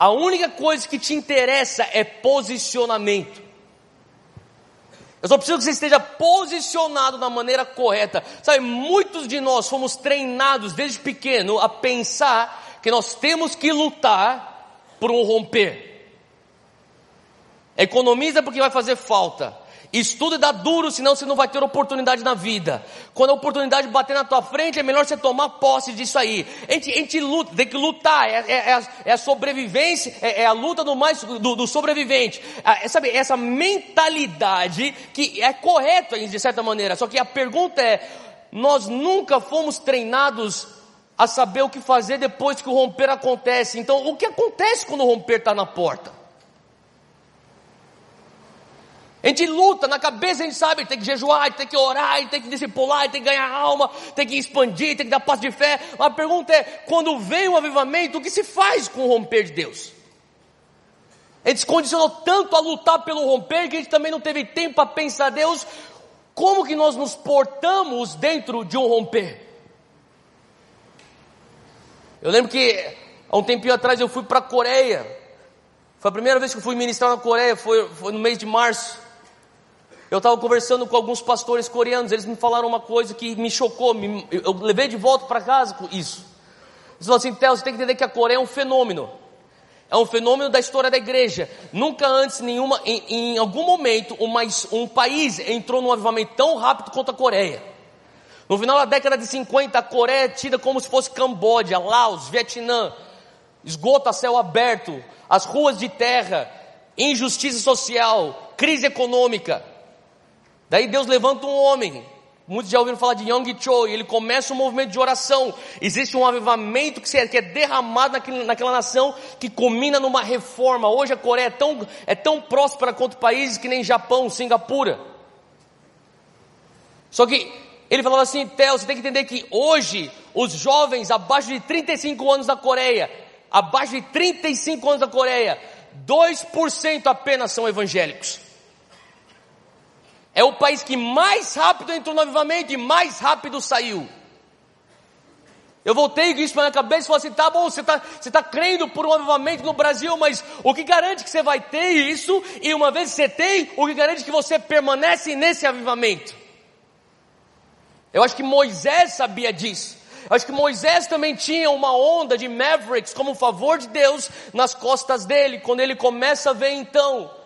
a única coisa que te interessa é posicionamento. Eu só preciso que você esteja posicionado da maneira correta. Sabe, muitos de nós fomos treinados desde pequeno a pensar que nós temos que lutar por um romper. Economiza porque vai fazer falta. Estuda e dá duro, senão você não vai ter oportunidade na vida. Quando a oportunidade bater na tua frente, é melhor você tomar posse disso aí. A gente, a gente luta, tem que lutar, é, é, é, a, é sobrevivência, é, é, a luta do mais do, do sobrevivente. É, sabe, essa mentalidade que é correta de certa maneira. Só que a pergunta é: nós nunca fomos treinados a saber o que fazer depois que o romper acontece. Então, o que acontece quando o romper está na porta? A gente luta, na cabeça a gente sabe, tem que jejuar, tem que orar, tem que discipular, tem que ganhar alma, tem que expandir, tem que dar passo de fé. Mas a pergunta é, quando vem o avivamento, o que se faz com o romper de Deus? A gente se condicionou tanto a lutar pelo romper que a gente também não teve tempo para pensar, Deus, como que nós nos portamos dentro de um romper? Eu lembro que há um tempinho atrás eu fui para a Coreia. Foi a primeira vez que eu fui ministrar na Coreia, foi, foi no mês de março. Eu estava conversando com alguns pastores coreanos, eles me falaram uma coisa que me chocou, me, eu levei de volta para casa com isso. Eles falaram assim, Theo, você tem que entender que a Coreia é um fenômeno. É um fenômeno da história da igreja. Nunca antes, nenhuma, em, em algum momento, uma, um país entrou num avivamento tão rápido quanto a Coreia. No final da década de 50, a Coreia é tida como se fosse Camboja, Laos, Vietnã, esgoto a céu aberto, as ruas de terra, injustiça social, crise econômica. Daí Deus levanta um homem Muitos já ouviram falar de Young Cho, e ele começa um movimento de oração. Existe um avivamento que é derramado naquela, naquela nação, que culmina numa reforma. Hoje a Coreia é tão, é tão próspera quanto países que nem Japão, Singapura. Só que ele falava assim, Theo, você tem que entender que hoje os jovens abaixo de 35 anos da Coreia, abaixo de 35 anos da Coreia, 2% apenas são evangélicos. É o país que mais rápido entrou no avivamento e mais rápido saiu. Eu voltei com isso para minha cabeça e falei assim: tá bom, você está você tá crendo por um avivamento no Brasil, mas o que garante que você vai ter isso? E uma vez que você tem, o que garante que você permanece nesse avivamento? Eu acho que Moisés sabia disso. Eu acho que Moisés também tinha uma onda de Mavericks como favor de Deus nas costas dele, quando ele começa a ver então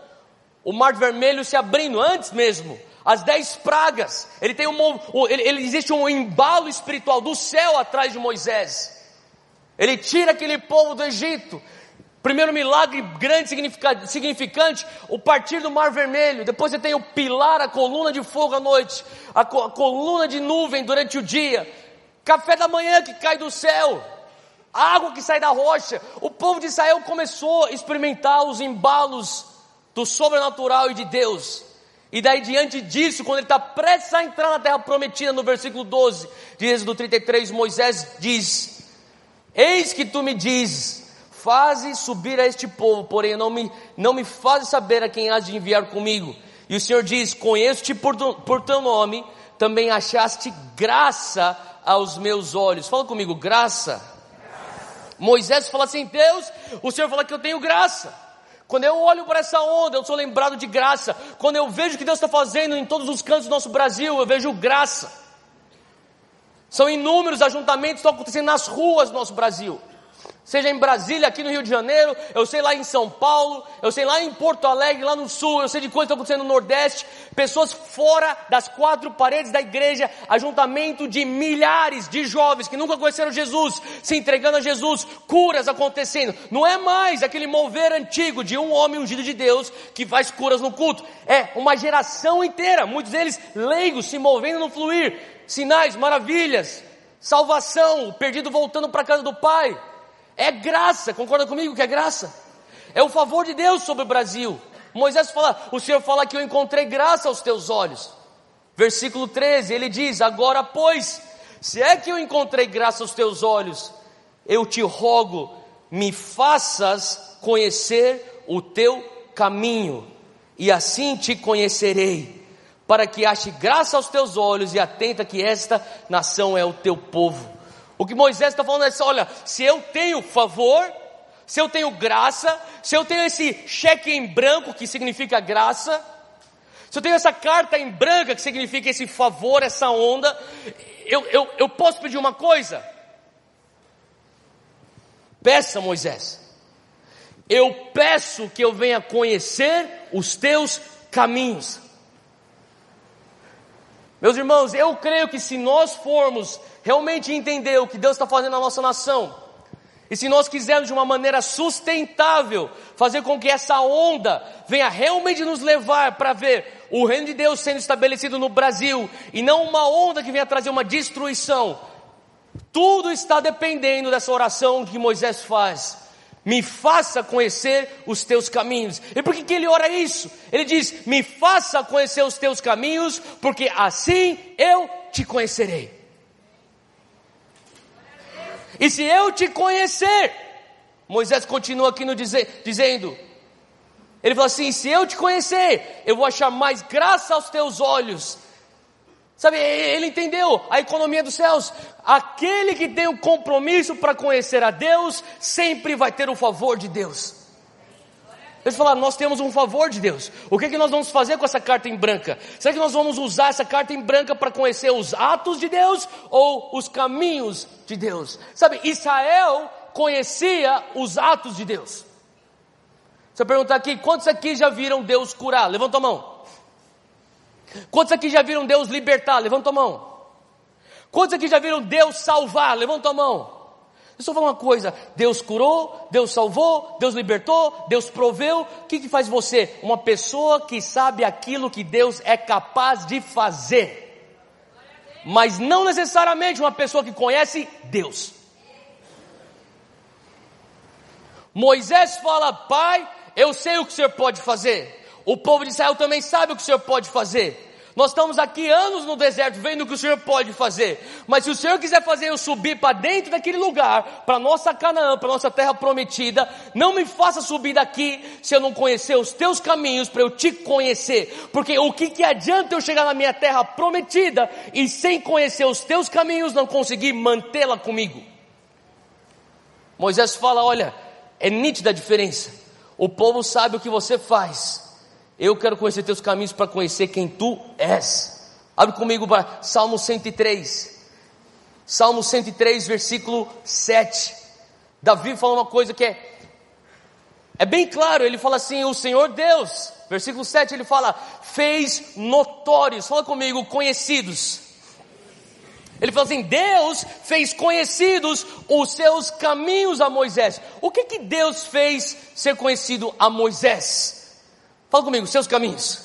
o mar vermelho se abrindo antes mesmo. As dez pragas, ele tem um, ele, ele, existe um embalo espiritual do céu atrás de Moisés. Ele tira aquele povo do Egito. Primeiro milagre grande, significante, o partir do mar vermelho. Depois você tem o pilar, a coluna de fogo à noite, a, a coluna de nuvem durante o dia, café da manhã que cai do céu, água que sai da rocha. O povo de Israel começou a experimentar os embalos do sobrenatural e de Deus. E daí diante disso, quando ele está prestes a entrar na terra prometida, no versículo 12 de Êxodo 33, Moisés diz: Eis que tu me dizes, faze subir a este povo, porém não me, não me fazes saber a quem has de enviar comigo. E o Senhor diz: Conheço-te por, por teu nome, também achaste graça aos meus olhos. Fala comigo, graça. graça. Moisés fala assim: Deus, o Senhor fala que eu tenho graça. Quando eu olho para essa onda, eu sou lembrado de graça. Quando eu vejo o que Deus está fazendo em todos os cantos do nosso Brasil, eu vejo graça. São inúmeros ajuntamentos que estão acontecendo nas ruas do nosso Brasil seja em Brasília, aqui no Rio de Janeiro, eu sei lá em São Paulo, eu sei lá em Porto Alegre, lá no Sul, eu sei de coisas que estão acontecendo no Nordeste, pessoas fora das quatro paredes da igreja, ajuntamento de milhares de jovens que nunca conheceram Jesus, se entregando a Jesus, curas acontecendo. Não é mais aquele mover antigo de um homem ungido de Deus que faz curas no culto, é uma geração inteira, muitos deles leigos se movendo no fluir, sinais, maravilhas, salvação, o perdido voltando para a casa do Pai. É graça, concorda comigo que é graça? É o favor de Deus sobre o Brasil. Moisés fala, o Senhor fala que eu encontrei graça aos teus olhos. Versículo 13, ele diz: Agora, pois, se é que eu encontrei graça aos teus olhos, eu te rogo, me faças conhecer o teu caminho, e assim te conhecerei, para que ache graça aos teus olhos e atenta que esta nação é o teu povo. O que Moisés está falando é assim: olha, se eu tenho favor, se eu tenho graça, se eu tenho esse cheque em branco que significa graça, se eu tenho essa carta em branca que significa esse favor, essa onda, eu, eu, eu posso pedir uma coisa? Peça, Moisés. Eu peço que eu venha conhecer os teus caminhos. Meus irmãos, eu creio que se nós formos realmente entender o que Deus está fazendo na nossa nação, e se nós quisermos de uma maneira sustentável fazer com que essa onda venha realmente nos levar para ver o reino de Deus sendo estabelecido no Brasil e não uma onda que venha trazer uma destruição, tudo está dependendo dessa oração que Moisés faz. Me faça conhecer os teus caminhos. E por que, que ele ora isso? Ele diz: Me faça conhecer os teus caminhos, porque assim eu te conhecerei. E se eu te conhecer, Moisés continua aqui no dizer, dizendo, ele fala assim: se eu te conhecer, eu vou achar mais graça aos teus olhos. Sabe, ele entendeu a economia dos céus. Aquele que tem o um compromisso para conhecer a Deus, sempre vai ter o favor de Deus. Eles falaram, nós temos um favor de Deus. O que, é que nós vamos fazer com essa carta em branca? Será que nós vamos usar essa carta em branca para conhecer os atos de Deus ou os caminhos de Deus? Sabe, Israel conhecia os atos de Deus. Se eu perguntar aqui, quantos aqui já viram Deus curar? Levanta a mão. Quantos aqui já viram Deus libertar? Levanta a mão. Quantos aqui já viram Deus salvar? Levanta a mão. Eu só falar uma coisa: Deus curou, Deus salvou, Deus libertou, Deus proveu. O que, que faz você? Uma pessoa que sabe aquilo que Deus é capaz de fazer. Mas não necessariamente uma pessoa que conhece Deus. Moisés fala: Pai, eu sei o que o Senhor pode fazer. O povo de Israel também sabe o que o Senhor pode fazer. Nós estamos aqui anos no deserto vendo o que o Senhor pode fazer. Mas se o Senhor quiser fazer eu subir para dentro daquele lugar, para nossa Canaã, para nossa terra prometida, não me faça subir daqui se eu não conhecer os teus caminhos para eu te conhecer. Porque o que, que adianta eu chegar na minha terra prometida e sem conhecer os teus caminhos não conseguir mantê-la comigo? Moisés fala: olha, é nítida a diferença. O povo sabe o que você faz eu quero conhecer teus caminhos para conhecer quem tu és. Abre comigo para Salmo 103. Salmo 103, versículo 7. Davi fala uma coisa que é, é bem claro, ele fala assim: O Senhor Deus, versículo 7, ele fala, fez notórios, fala comigo, conhecidos. Ele fala assim: Deus fez conhecidos os seus caminhos a Moisés. O que que Deus fez ser conhecido a Moisés? Fala comigo, seus caminhos.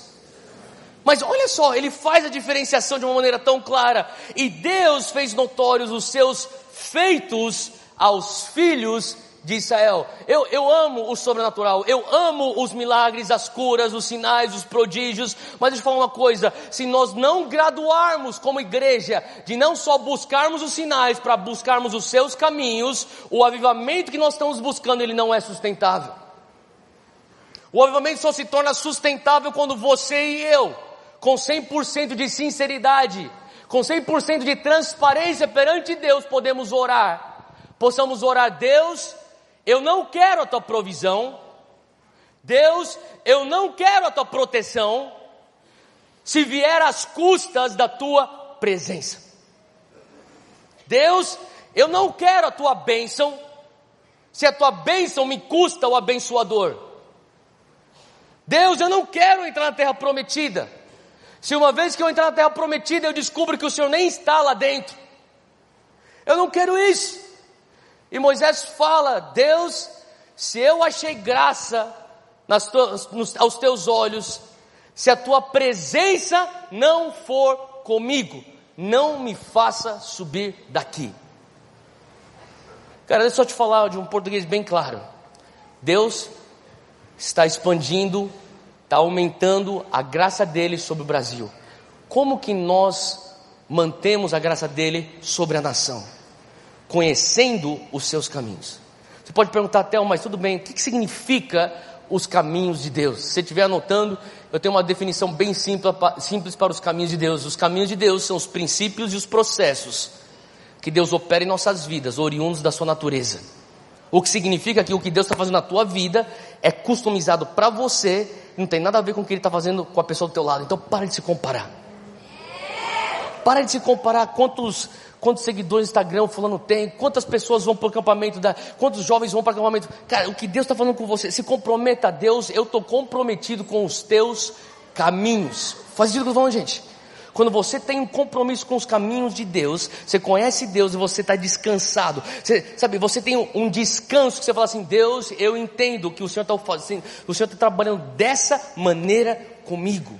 Mas olha só, ele faz a diferenciação de uma maneira tão clara. E Deus fez notórios os seus feitos aos filhos de Israel. Eu, eu amo o sobrenatural, eu amo os milagres, as curas, os sinais, os prodígios. Mas deixa eu falar uma coisa: se nós não graduarmos como igreja, de não só buscarmos os sinais para buscarmos os seus caminhos, o avivamento que nós estamos buscando ele não é sustentável. O avivamento só se torna sustentável quando você e eu, com 100% de sinceridade, com 100% de transparência perante Deus, podemos orar. Possamos orar, Deus, eu não quero a tua provisão. Deus, eu não quero a tua proteção. Se vier às custas da tua presença. Deus, eu não quero a tua bênção. Se a tua bênção me custa o abençoador. Deus, eu não quero entrar na terra prometida. Se uma vez que eu entrar na terra prometida, eu descubro que o Senhor nem está lá dentro. Eu não quero isso. E Moisés fala: Deus, se eu achei graça tuas, nos, aos teus olhos, se a tua presença não for comigo, não me faça subir daqui. Cara, deixa eu te falar de um português bem claro. Deus está expandindo, está aumentando a graça dele sobre o Brasil. Como que nós mantemos a graça dele sobre a nação? Conhecendo os seus caminhos. Você pode perguntar até, mas tudo bem, o que, que significa os caminhos de Deus? Se você estiver anotando, eu tenho uma definição bem simples, simples para os caminhos de Deus. Os caminhos de Deus são os princípios e os processos que Deus opera em nossas vidas, oriundos da sua natureza. O que significa que o que Deus está fazendo na tua vida é customizado para você, não tem nada a ver com o que Ele está fazendo com a pessoa do teu lado. Então para de se comparar. Para de se comparar quantos, quantos seguidores no Instagram fulano tem, quantas pessoas vão para o acampamento, da, quantos jovens vão para o acampamento. Cara, o que Deus está falando com você, se comprometa a Deus, eu estou comprometido com os teus caminhos. Faz isso que eu estou falando, gente. Quando você tem um compromisso com os caminhos de Deus, você conhece Deus e você está descansado. Você, sabe, você tem um, descanso que você fala assim: Deus, eu entendo que o Senhor está fazendo, o Senhor está trabalhando dessa maneira comigo.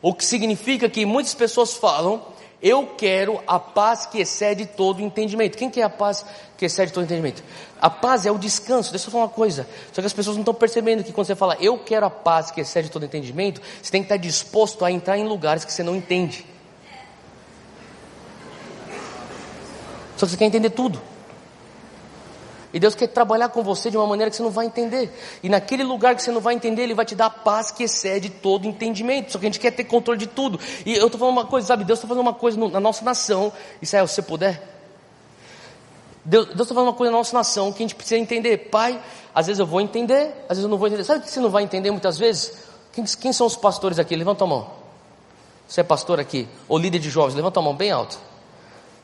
O que significa que muitas pessoas falam, eu quero a paz que excede todo entendimento. Quem quer a paz que excede todo entendimento? A paz é o descanso. Deixa eu falar uma coisa. Só que as pessoas não estão percebendo que quando você fala eu quero a paz que excede todo entendimento, você tem que estar disposto a entrar em lugares que você não entende. Só que você quer entender tudo. E Deus quer trabalhar com você de uma maneira que você não vai entender. E naquele lugar que você não vai entender, Ele vai te dar a paz que excede todo entendimento. Só que a gente quer ter controle de tudo. E eu estou falando uma coisa, sabe? Deus está fazendo uma coisa na nossa nação. Israel, se você puder. Deus está falando uma coisa na nossa nação que a gente precisa entender. Pai, às vezes eu vou entender, às vezes eu não vou entender. Sabe o que você não vai entender muitas vezes? Quem, quem são os pastores aqui? Levanta a mão. Você é pastor aqui? Ou líder de jovens? Levanta a mão bem alto.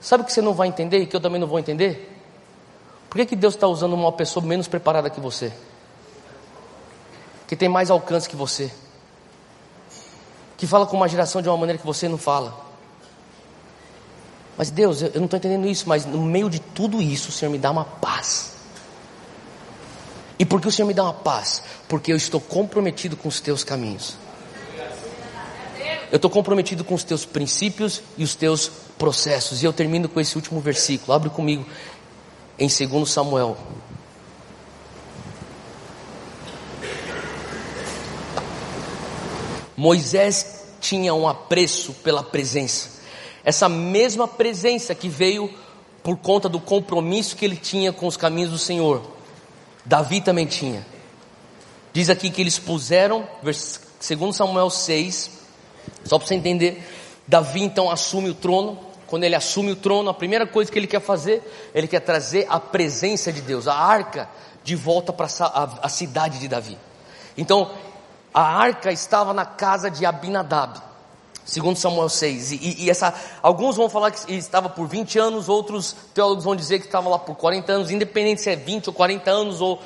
Sabe o que você não vai entender e que eu também não vou entender? Por que, que Deus está usando uma pessoa menos preparada que você? que tem mais alcance que você, que fala com uma geração de uma maneira que você não fala. Mas Deus, eu não estou entendendo isso, mas no meio de tudo isso, o Senhor me dá uma paz. E por que o Senhor me dá uma paz? Porque eu estou comprometido com os teus caminhos. Eu estou comprometido com os teus princípios e os teus processos. E eu termino com esse último versículo. Abre comigo em 2 Samuel. Moisés tinha um apreço pela presença. Essa mesma presença que veio por conta do compromisso que ele tinha com os caminhos do Senhor. Davi também tinha. Diz aqui que eles puseram, segundo Samuel 6, só para você entender, Davi então assume o trono. Quando ele assume o trono, a primeira coisa que ele quer fazer, ele quer trazer a presença de Deus, a arca, de volta para a, cidade de Davi. Então, a arca estava na casa de Abinadab, segundo Samuel 6. E, e, essa, alguns vão falar que estava por 20 anos, outros teólogos vão dizer que estava lá por 40 anos, independente se é 20 ou 40 anos ou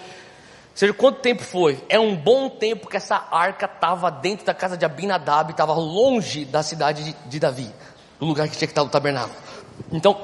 seja, quanto tempo foi? É um bom tempo que essa arca estava dentro da casa de Abinadab, estava longe da cidade de, de Davi, do lugar que tinha que estar o tabernáculo. Então,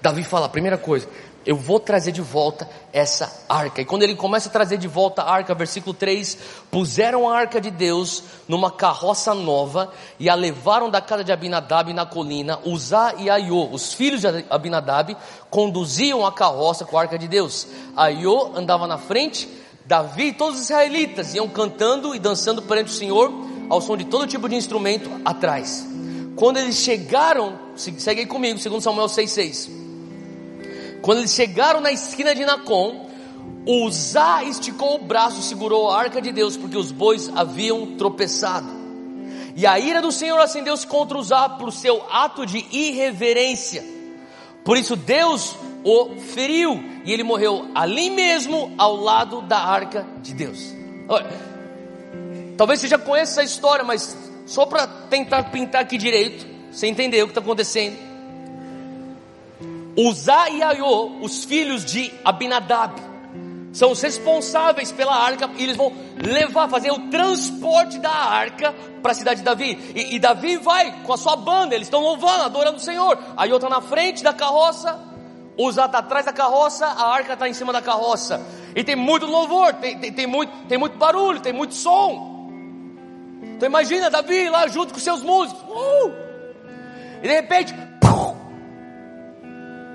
Davi fala, primeira coisa, eu vou trazer de volta essa arca. E quando ele começa a trazer de volta a arca, versículo 3: puseram a arca de Deus numa carroça nova e a levaram da casa de Abinadab na colina. Uzá e Aiô, os filhos de Abinadab, conduziam a carroça com a arca de Deus. Aiô andava na frente, Davi e todos os israelitas iam cantando e dançando perante o Senhor, ao som de todo tipo de instrumento atrás. Quando eles chegaram, segue aí comigo, segundo Samuel 6,6. Quando eles chegaram na esquina de Nacon, Uzá esticou o braço e segurou a arca de Deus, porque os bois haviam tropeçado. E a ira do Senhor acendeu-se contra Uzá por seu ato de irreverência. Por isso Deus o feriu e ele morreu ali mesmo ao lado da arca de Deus. Olha, talvez você já conheça essa história, mas só para tentar pintar aqui direito, você entender o que está acontecendo. Uzá e Aiô, os filhos de Abinadab, são os responsáveis pela arca e eles vão levar, fazer o transporte da arca para a cidade de Davi. E, e, Davi vai com a sua banda, eles estão louvando, adorando o Senhor. Aiô está na frente da carroça, Uzá está atrás da carroça, a arca está em cima da carroça. E tem muito louvor, tem, tem, tem, muito, tem muito barulho, tem muito som. Então imagina Davi lá junto com seus músicos. Uh! E de repente!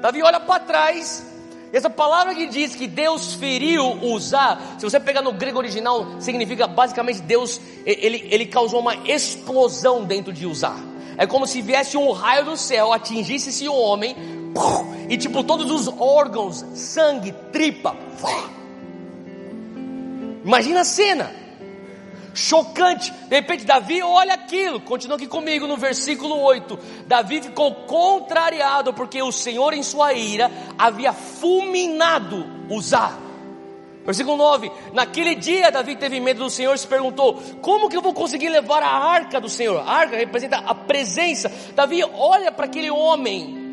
Davi olha para trás. Essa palavra que diz que Deus feriu Uzá, se você pegar no grego original, significa basicamente Deus, ele, ele causou uma explosão dentro de Uzá. É como se viesse um raio do céu, atingisse esse homem, e tipo todos os órgãos, sangue, tripa. Imagina a cena. Chocante. De repente, Davi olha aquilo. Continua aqui comigo no versículo 8. Davi ficou contrariado porque o Senhor, em sua ira, havia fulminado Uzá. Versículo 9: Naquele dia, Davi teve medo do Senhor e se perguntou: Como que eu vou conseguir levar a arca do Senhor? A arca representa a presença. Davi olha para aquele homem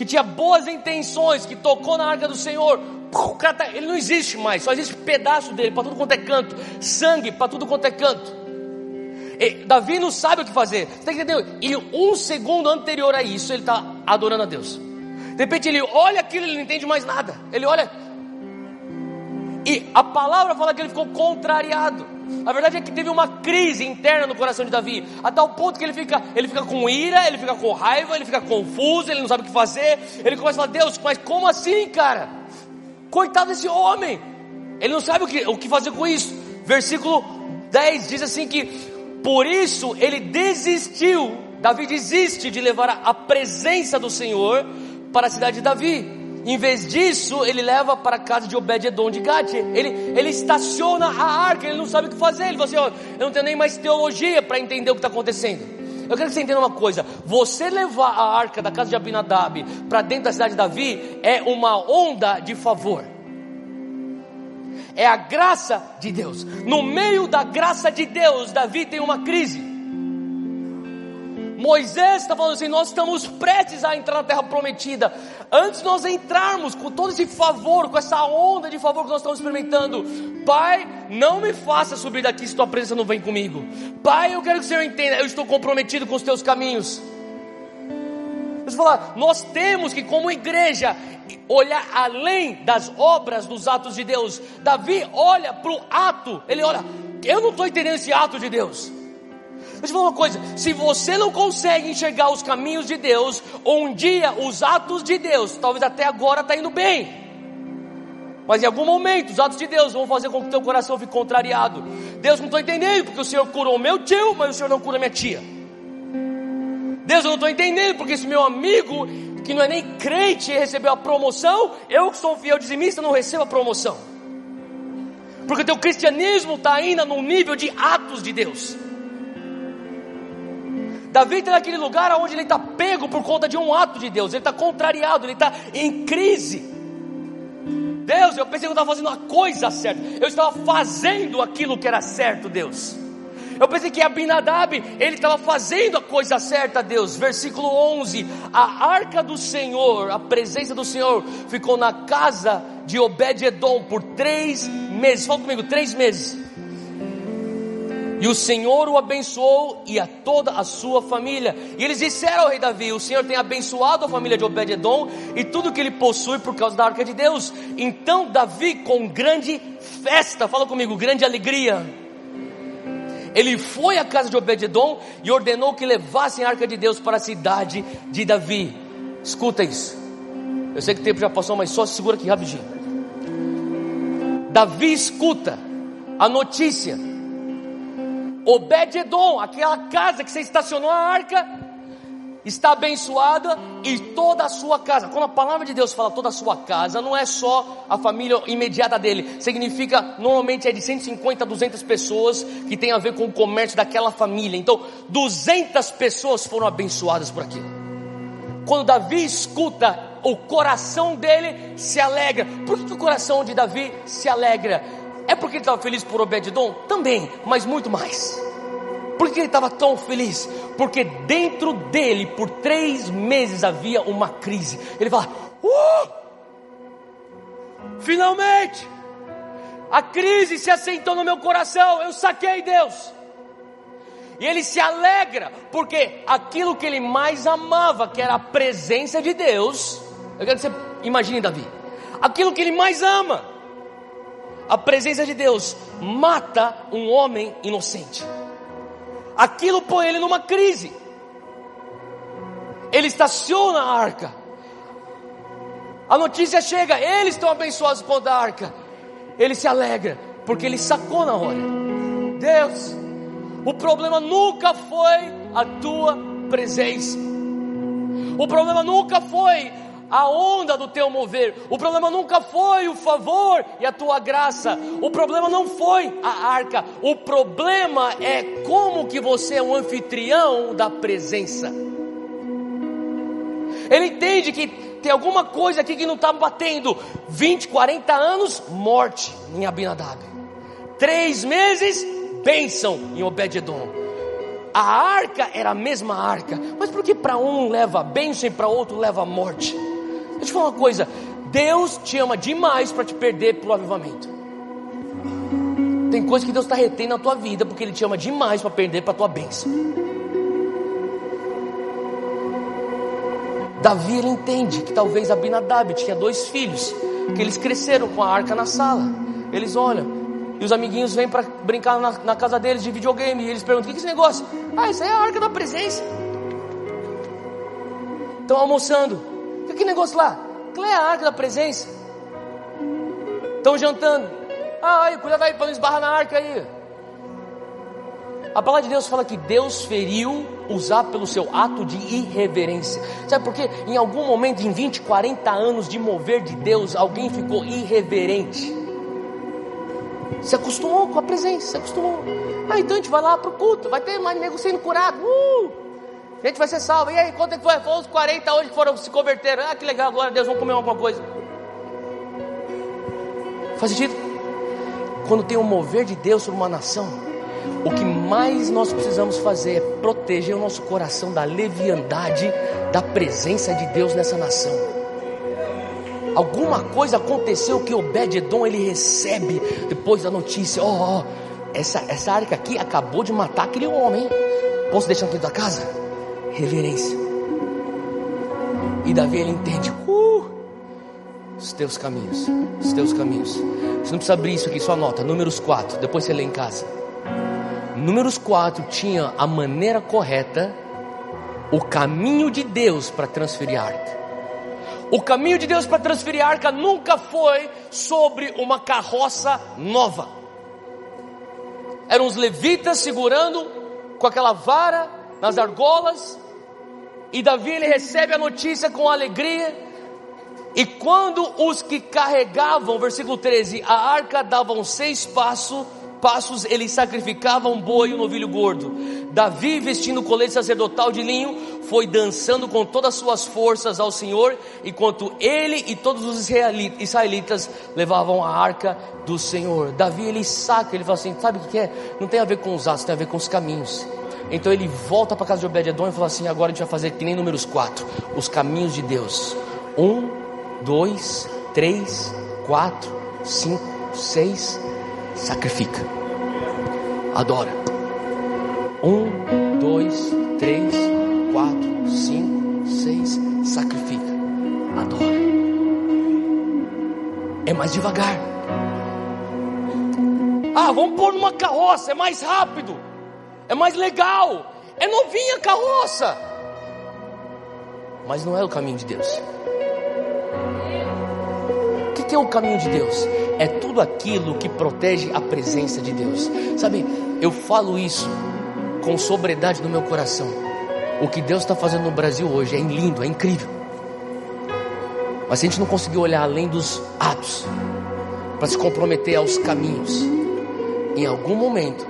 que tinha boas intenções, que tocou na arca do Senhor, o cara tá, ele não existe mais, só existe pedaço dele para tudo quanto é canto, sangue para tudo quanto é canto. E Davi não sabe o que fazer, você tem que entender? E um segundo anterior a isso, ele está adorando a Deus. De repente ele olha aquilo, ele não entende mais nada. Ele olha, e a palavra fala que ele ficou contrariado. A verdade é que teve uma crise interna no coração de Davi, a tal ponto que ele fica, ele fica com ira, ele fica com raiva, ele fica confuso, ele não sabe o que fazer. Ele começa a falar: Deus, mas como assim, cara? Coitado desse homem, ele não sabe o que, o que fazer com isso. Versículo 10 diz assim: que por isso ele desistiu. Davi desiste de levar a, presença do Senhor para a cidade de Davi. Em vez disso, ele leva para a casa de Obed-Edom de Gade. Ele, ele estaciona a arca, ele não sabe o que fazer. Ele fala assim: eu não tenho nem mais teologia para entender o que está acontecendo. Eu quero que você entenda uma coisa: você levar a arca da casa de Abinadab para dentro da cidade de Davi é uma onda de favor. É a graça de Deus. No meio da graça de Deus, Davi tem uma crise. Moisés está falando assim: nós estamos prestes a entrar na terra prometida. Antes nós entrarmos com todo esse favor, com essa onda de favor que nós estamos experimentando, Pai, não me faça subir daqui se tua presença não vem comigo. Pai, eu quero que o Senhor entenda, eu estou comprometido com os teus caminhos. Deixa eu falar, nós temos que, como igreja, olhar além das obras dos atos de Deus. Davi olha para o ato, ele olha, eu não estou entendendo esse ato de Deus. Deixa eu falar uma coisa: se você não consegue enxergar os caminhos de Deus, um dia os atos de Deus, talvez até agora está indo bem, mas em algum momento os atos de Deus vão fazer com que o teu coração fique contrariado. Deus não estou entendendo, porque o Senhor curou meu tio, mas o Senhor não cura minha tia. Deus, eu não estou entendendo, porque esse meu amigo, que não é nem crente, recebeu a promoção, eu que sou fiel dizimista, não recebo a promoção. Porque o teu cristianismo está ainda no nível de atos de Deus. Davi está naquele lugar onde ele está pego por conta de um ato de Deus, ele está contrariado, ele está em crise. Deus, eu pensei que eu estava fazendo a coisa certa, eu estava fazendo aquilo que era certo, Deus. Eu pensei que Abinadab, ele estava fazendo a coisa certa, Deus. Versículo 11: A arca do Senhor, a presença do Senhor, ficou na casa de Obed-Edom por três meses. Fala comigo, três meses. E o Senhor o abençoou e a toda a sua família. E eles disseram ao rei Davi: O Senhor tem abençoado a família de Obed-Edom e tudo que ele possui por causa da arca de Deus. Então Davi, com grande festa, fala comigo, grande alegria ele foi à casa de Obededon e ordenou que levassem a arca de Deus para a cidade de Davi. Escuta isso. Eu sei que o tempo já passou, mas só segura aqui rapidinho. Davi escuta a notícia. Obededon, aquela casa que você estacionou a arca, está abençoada e toda a sua casa. Quando a palavra de Deus fala toda a sua casa, não é só a família imediata dele. Significa, normalmente é de 150 a 200 pessoas que tem a ver com o comércio daquela família. Então, 200 pessoas foram abençoadas por aquilo. Quando Davi escuta, o coração dele se alegra. Por que, que o coração de Davi se alegra? É porque ele estava feliz por Obededon? Também, mas muito mais. Por que ele estava tão feliz? Porque dentro dele, por três meses, havia uma crise. Ele fala: uh, Finalmente! A crise se assentou no meu coração. Eu saquei Deus. E ele se alegra, porque aquilo que ele mais amava, que era a presença de Deus, eu quero que você imagine, Davi, aquilo que ele mais ama, a presença de Deus, mata um homem inocente aquilo põe ele numa crise. Ele estaciona a arca. A notícia chega, eles estão abençoados por da arca. Ele se alegra, porque ele sacou na hora. Deus, o problema nunca foi a tua presença. O problema nunca foi a onda do teu mover. O problema nunca foi o favor e a tua graça. O problema não foi a arca. O problema é como que você é um anfitrião da presença. Ele entende que tem alguma coisa aqui que não está batendo. 20, 40 anos, morte em Abinadab. Três meses, bênção em Obed-Edom. A arca era a mesma arca, mas por que para um leva bênção e para outro leva morte? Deixa eu falar uma coisa: Deus te ama demais para te perder para o avivamento. Tem coisa que Deus está retendo na tua vida porque Ele te ama demais para perder para a tua bênção. Davi ele entende que talvez Abinadab tinha dois filhos, que eles cresceram com a arca na sala. Eles olham, e os amiguinhos vêm para brincar na, na, casa deles de videogame, e eles perguntam: o que é esse negócio? Ah, isso aí é a arca da presença. Estão almoçando. Que negócio lá? Aquilo é a arca da presença. Estão jantando. Ah, aí, cuidado aí para não esbarrar na arca aí. A palavra de Deus fala que Deus feriu usar pelo seu ato de irreverência. Sabe por quê? Em algum momento, em 20, 40 anos de mover de Deus, alguém ficou irreverente. Se acostumou com a presença, se acostumou. Ah, então a gente vai lá para o culto, vai ter mais nego sendo curado. Uh! Gente vai ser salvo. E aí, quanto é que foi? Foi uns 40 hoje que foram se converteram. Ah, que legal, glória a Deus, vamos comer alguma coisa. Faz sentido? Quando tem um mover de Deus sobre uma nação, o que mais nós precisamos fazer é proteger o nosso coração da leviandade da presença de Deus nessa nação. Alguma coisa aconteceu que Obed-edom ele recebe depois da notícia: ó, oh, oh, essa, essa arca aqui acabou de matar aquele homem. Posso deixar aqui da casa? Reverência. E Davi ele entende: uh, os teus caminhos, os teus caminhos. Você não precisa abrir isso aqui, só anota. Números 4, depois você lê em casa. Números 4 tinha a maneira correta, o caminho de Deus para transferir a arca. O caminho de Deus para transferir a arca nunca foi sobre uma carroça nova. Eram os levitas segurando com aquela vara nas argolas, e Davi ele recebe a notícia com alegria. E quando os que carregavam, versículo 13, a arca davam seis passos, passos ele sacrificava um boi e um novilho gordo. Davi, vestindo o colete sacerdotal de linho, foi dançando com todas as suas forças ao Senhor, enquanto ele e todos os israelitas levavam a arca do Senhor. Davi ele saca, ele fala assim: sabe o que é? Não tem a ver com os atos, tem a ver com os caminhos. Então ele volta para casa de Obed-Edom e fala assim: agora a gente vai fazer que nem números 4, os caminhos de Deus. Um, dois, três, quatro, cinco, seis, sacrifica, adora. Um, dois, três, quatro, cinco, seis, sacrifica, adora. É mais devagar. Ah, vamos pôr numa carroça, é mais rápido, é mais legal, é novinha a carroça. Mas não é o caminho de Deus. O que é o caminho de Deus? é tudo aquilo que protege a presença de Deus. Sabe, eu falo isso com sobriedade no meu coração. O que Deus está fazendo no Brasil hoje é lindo, é incrível. Mas se a gente não conseguir olhar além dos atos, para se comprometer aos caminhos, em algum momento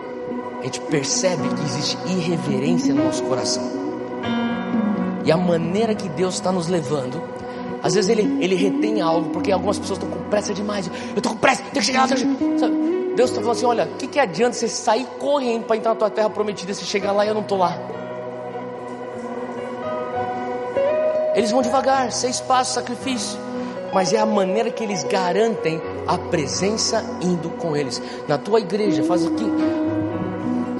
a gente percebe que existe irreverência no nosso coração. E a maneira que Deus está nos levando às vezes ele, ele retém algo, porque algumas pessoas estão com pressa demais. Eu estou com pressa, tenho que chegar lá. Que... Sabe? Deus está falando assim: olha, o que, que adianta você sair correndo para entrar na tua terra prometida se chegar lá e eu não estou lá? Eles vão devagar, seis passos, sacrifício. Mas é a maneira que eles garantem a presença indo com eles. Na tua igreja, faz aqui.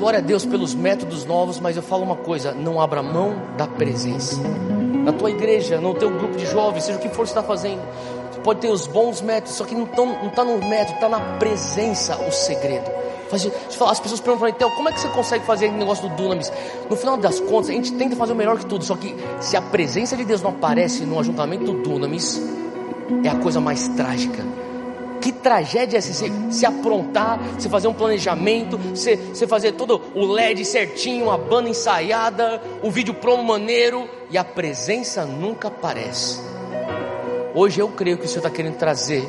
Glória a Deus pelos métodos novos, mas eu falo uma coisa: não abra mão da presença na tua igreja, no teu grupo de jovens, seja o que for que está fazendo. Você pode ter os bons métodos, só que não está no método, está na presença o segredo. As pessoas perguntam para mim, Theo, como é que você consegue fazer o negócio do Dunamis? No final das contas, a gente tenta fazer o melhor que tudo, só que se a presença de Deus não aparece no ajuntamento do Dunamis, é a coisa mais trágica. Que tragédia é se, se aprontar, se fazer um planejamento, se, se fazer todo o LED certinho, a banda ensaiada, o vídeo promo maneiro e a presença nunca aparece. Hoje eu creio que o Senhor está querendo trazer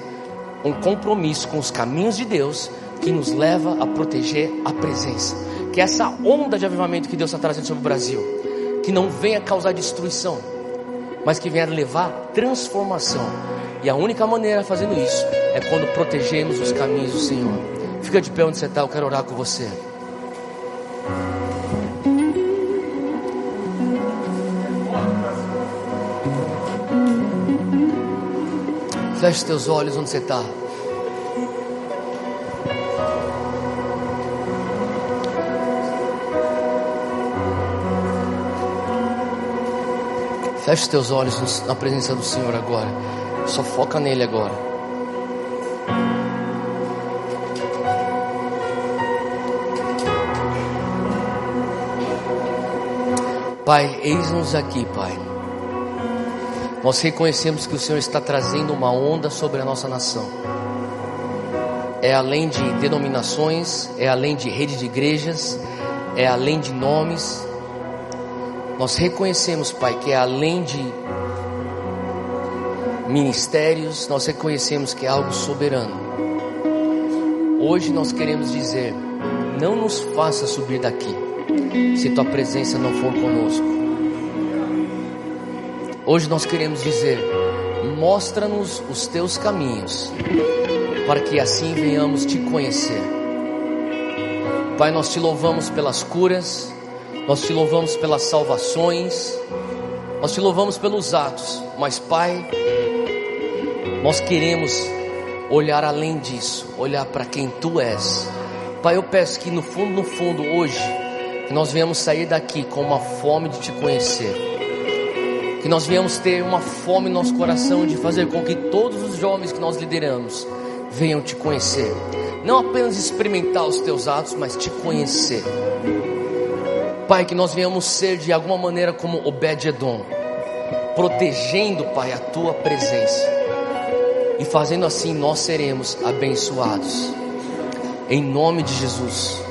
um compromisso com os caminhos de Deus que nos leva a proteger a presença. Que essa onda de avivamento que Deus está trazendo sobre o Brasil, que não venha causar destruição, mas que venha levar transformação e a única maneira fazendo isso é quando protegemos os caminhos do Senhor. Fica de pé onde você está, eu quero orar com você. Feche teus olhos onde você está. Feche teus olhos na presença do Senhor agora. Só foca nele agora. Pai, eis-nos aqui, Pai. Nós reconhecemos que o Senhor está trazendo uma onda sobre a nossa nação. É além de denominações, é além de rede de igrejas, é além de nomes. Nós reconhecemos, Pai, que é além de ministérios, nós reconhecemos que é algo soberano. Hoje nós queremos dizer: não nos faça subir daqui, se tua presença não for conosco. Hoje nós queremos dizer: mostra-nos os teus caminhos, para que assim venhamos te conhecer. Pai, nós te louvamos pelas curas, nós te louvamos pelas salvações, nós te louvamos pelos atos, mas Pai, Nós queremos olhar além disso, olhar para quem tu és. Pai, eu peço que no fundo, no fundo, hoje, que nós venhamos sair daqui com uma fome de te conhecer. Que nós venhamos ter uma fome no nosso coração de fazer com que todos os jovens que nós lideramos venham te conhecer. Não apenas experimentar os teus atos, mas te conhecer. Pai, que nós venhamos ser de alguma maneira como Obed-Edom, protegendo, Pai, a tua presença. E fazendo assim nós seremos abençoados. Em nome de Jesus.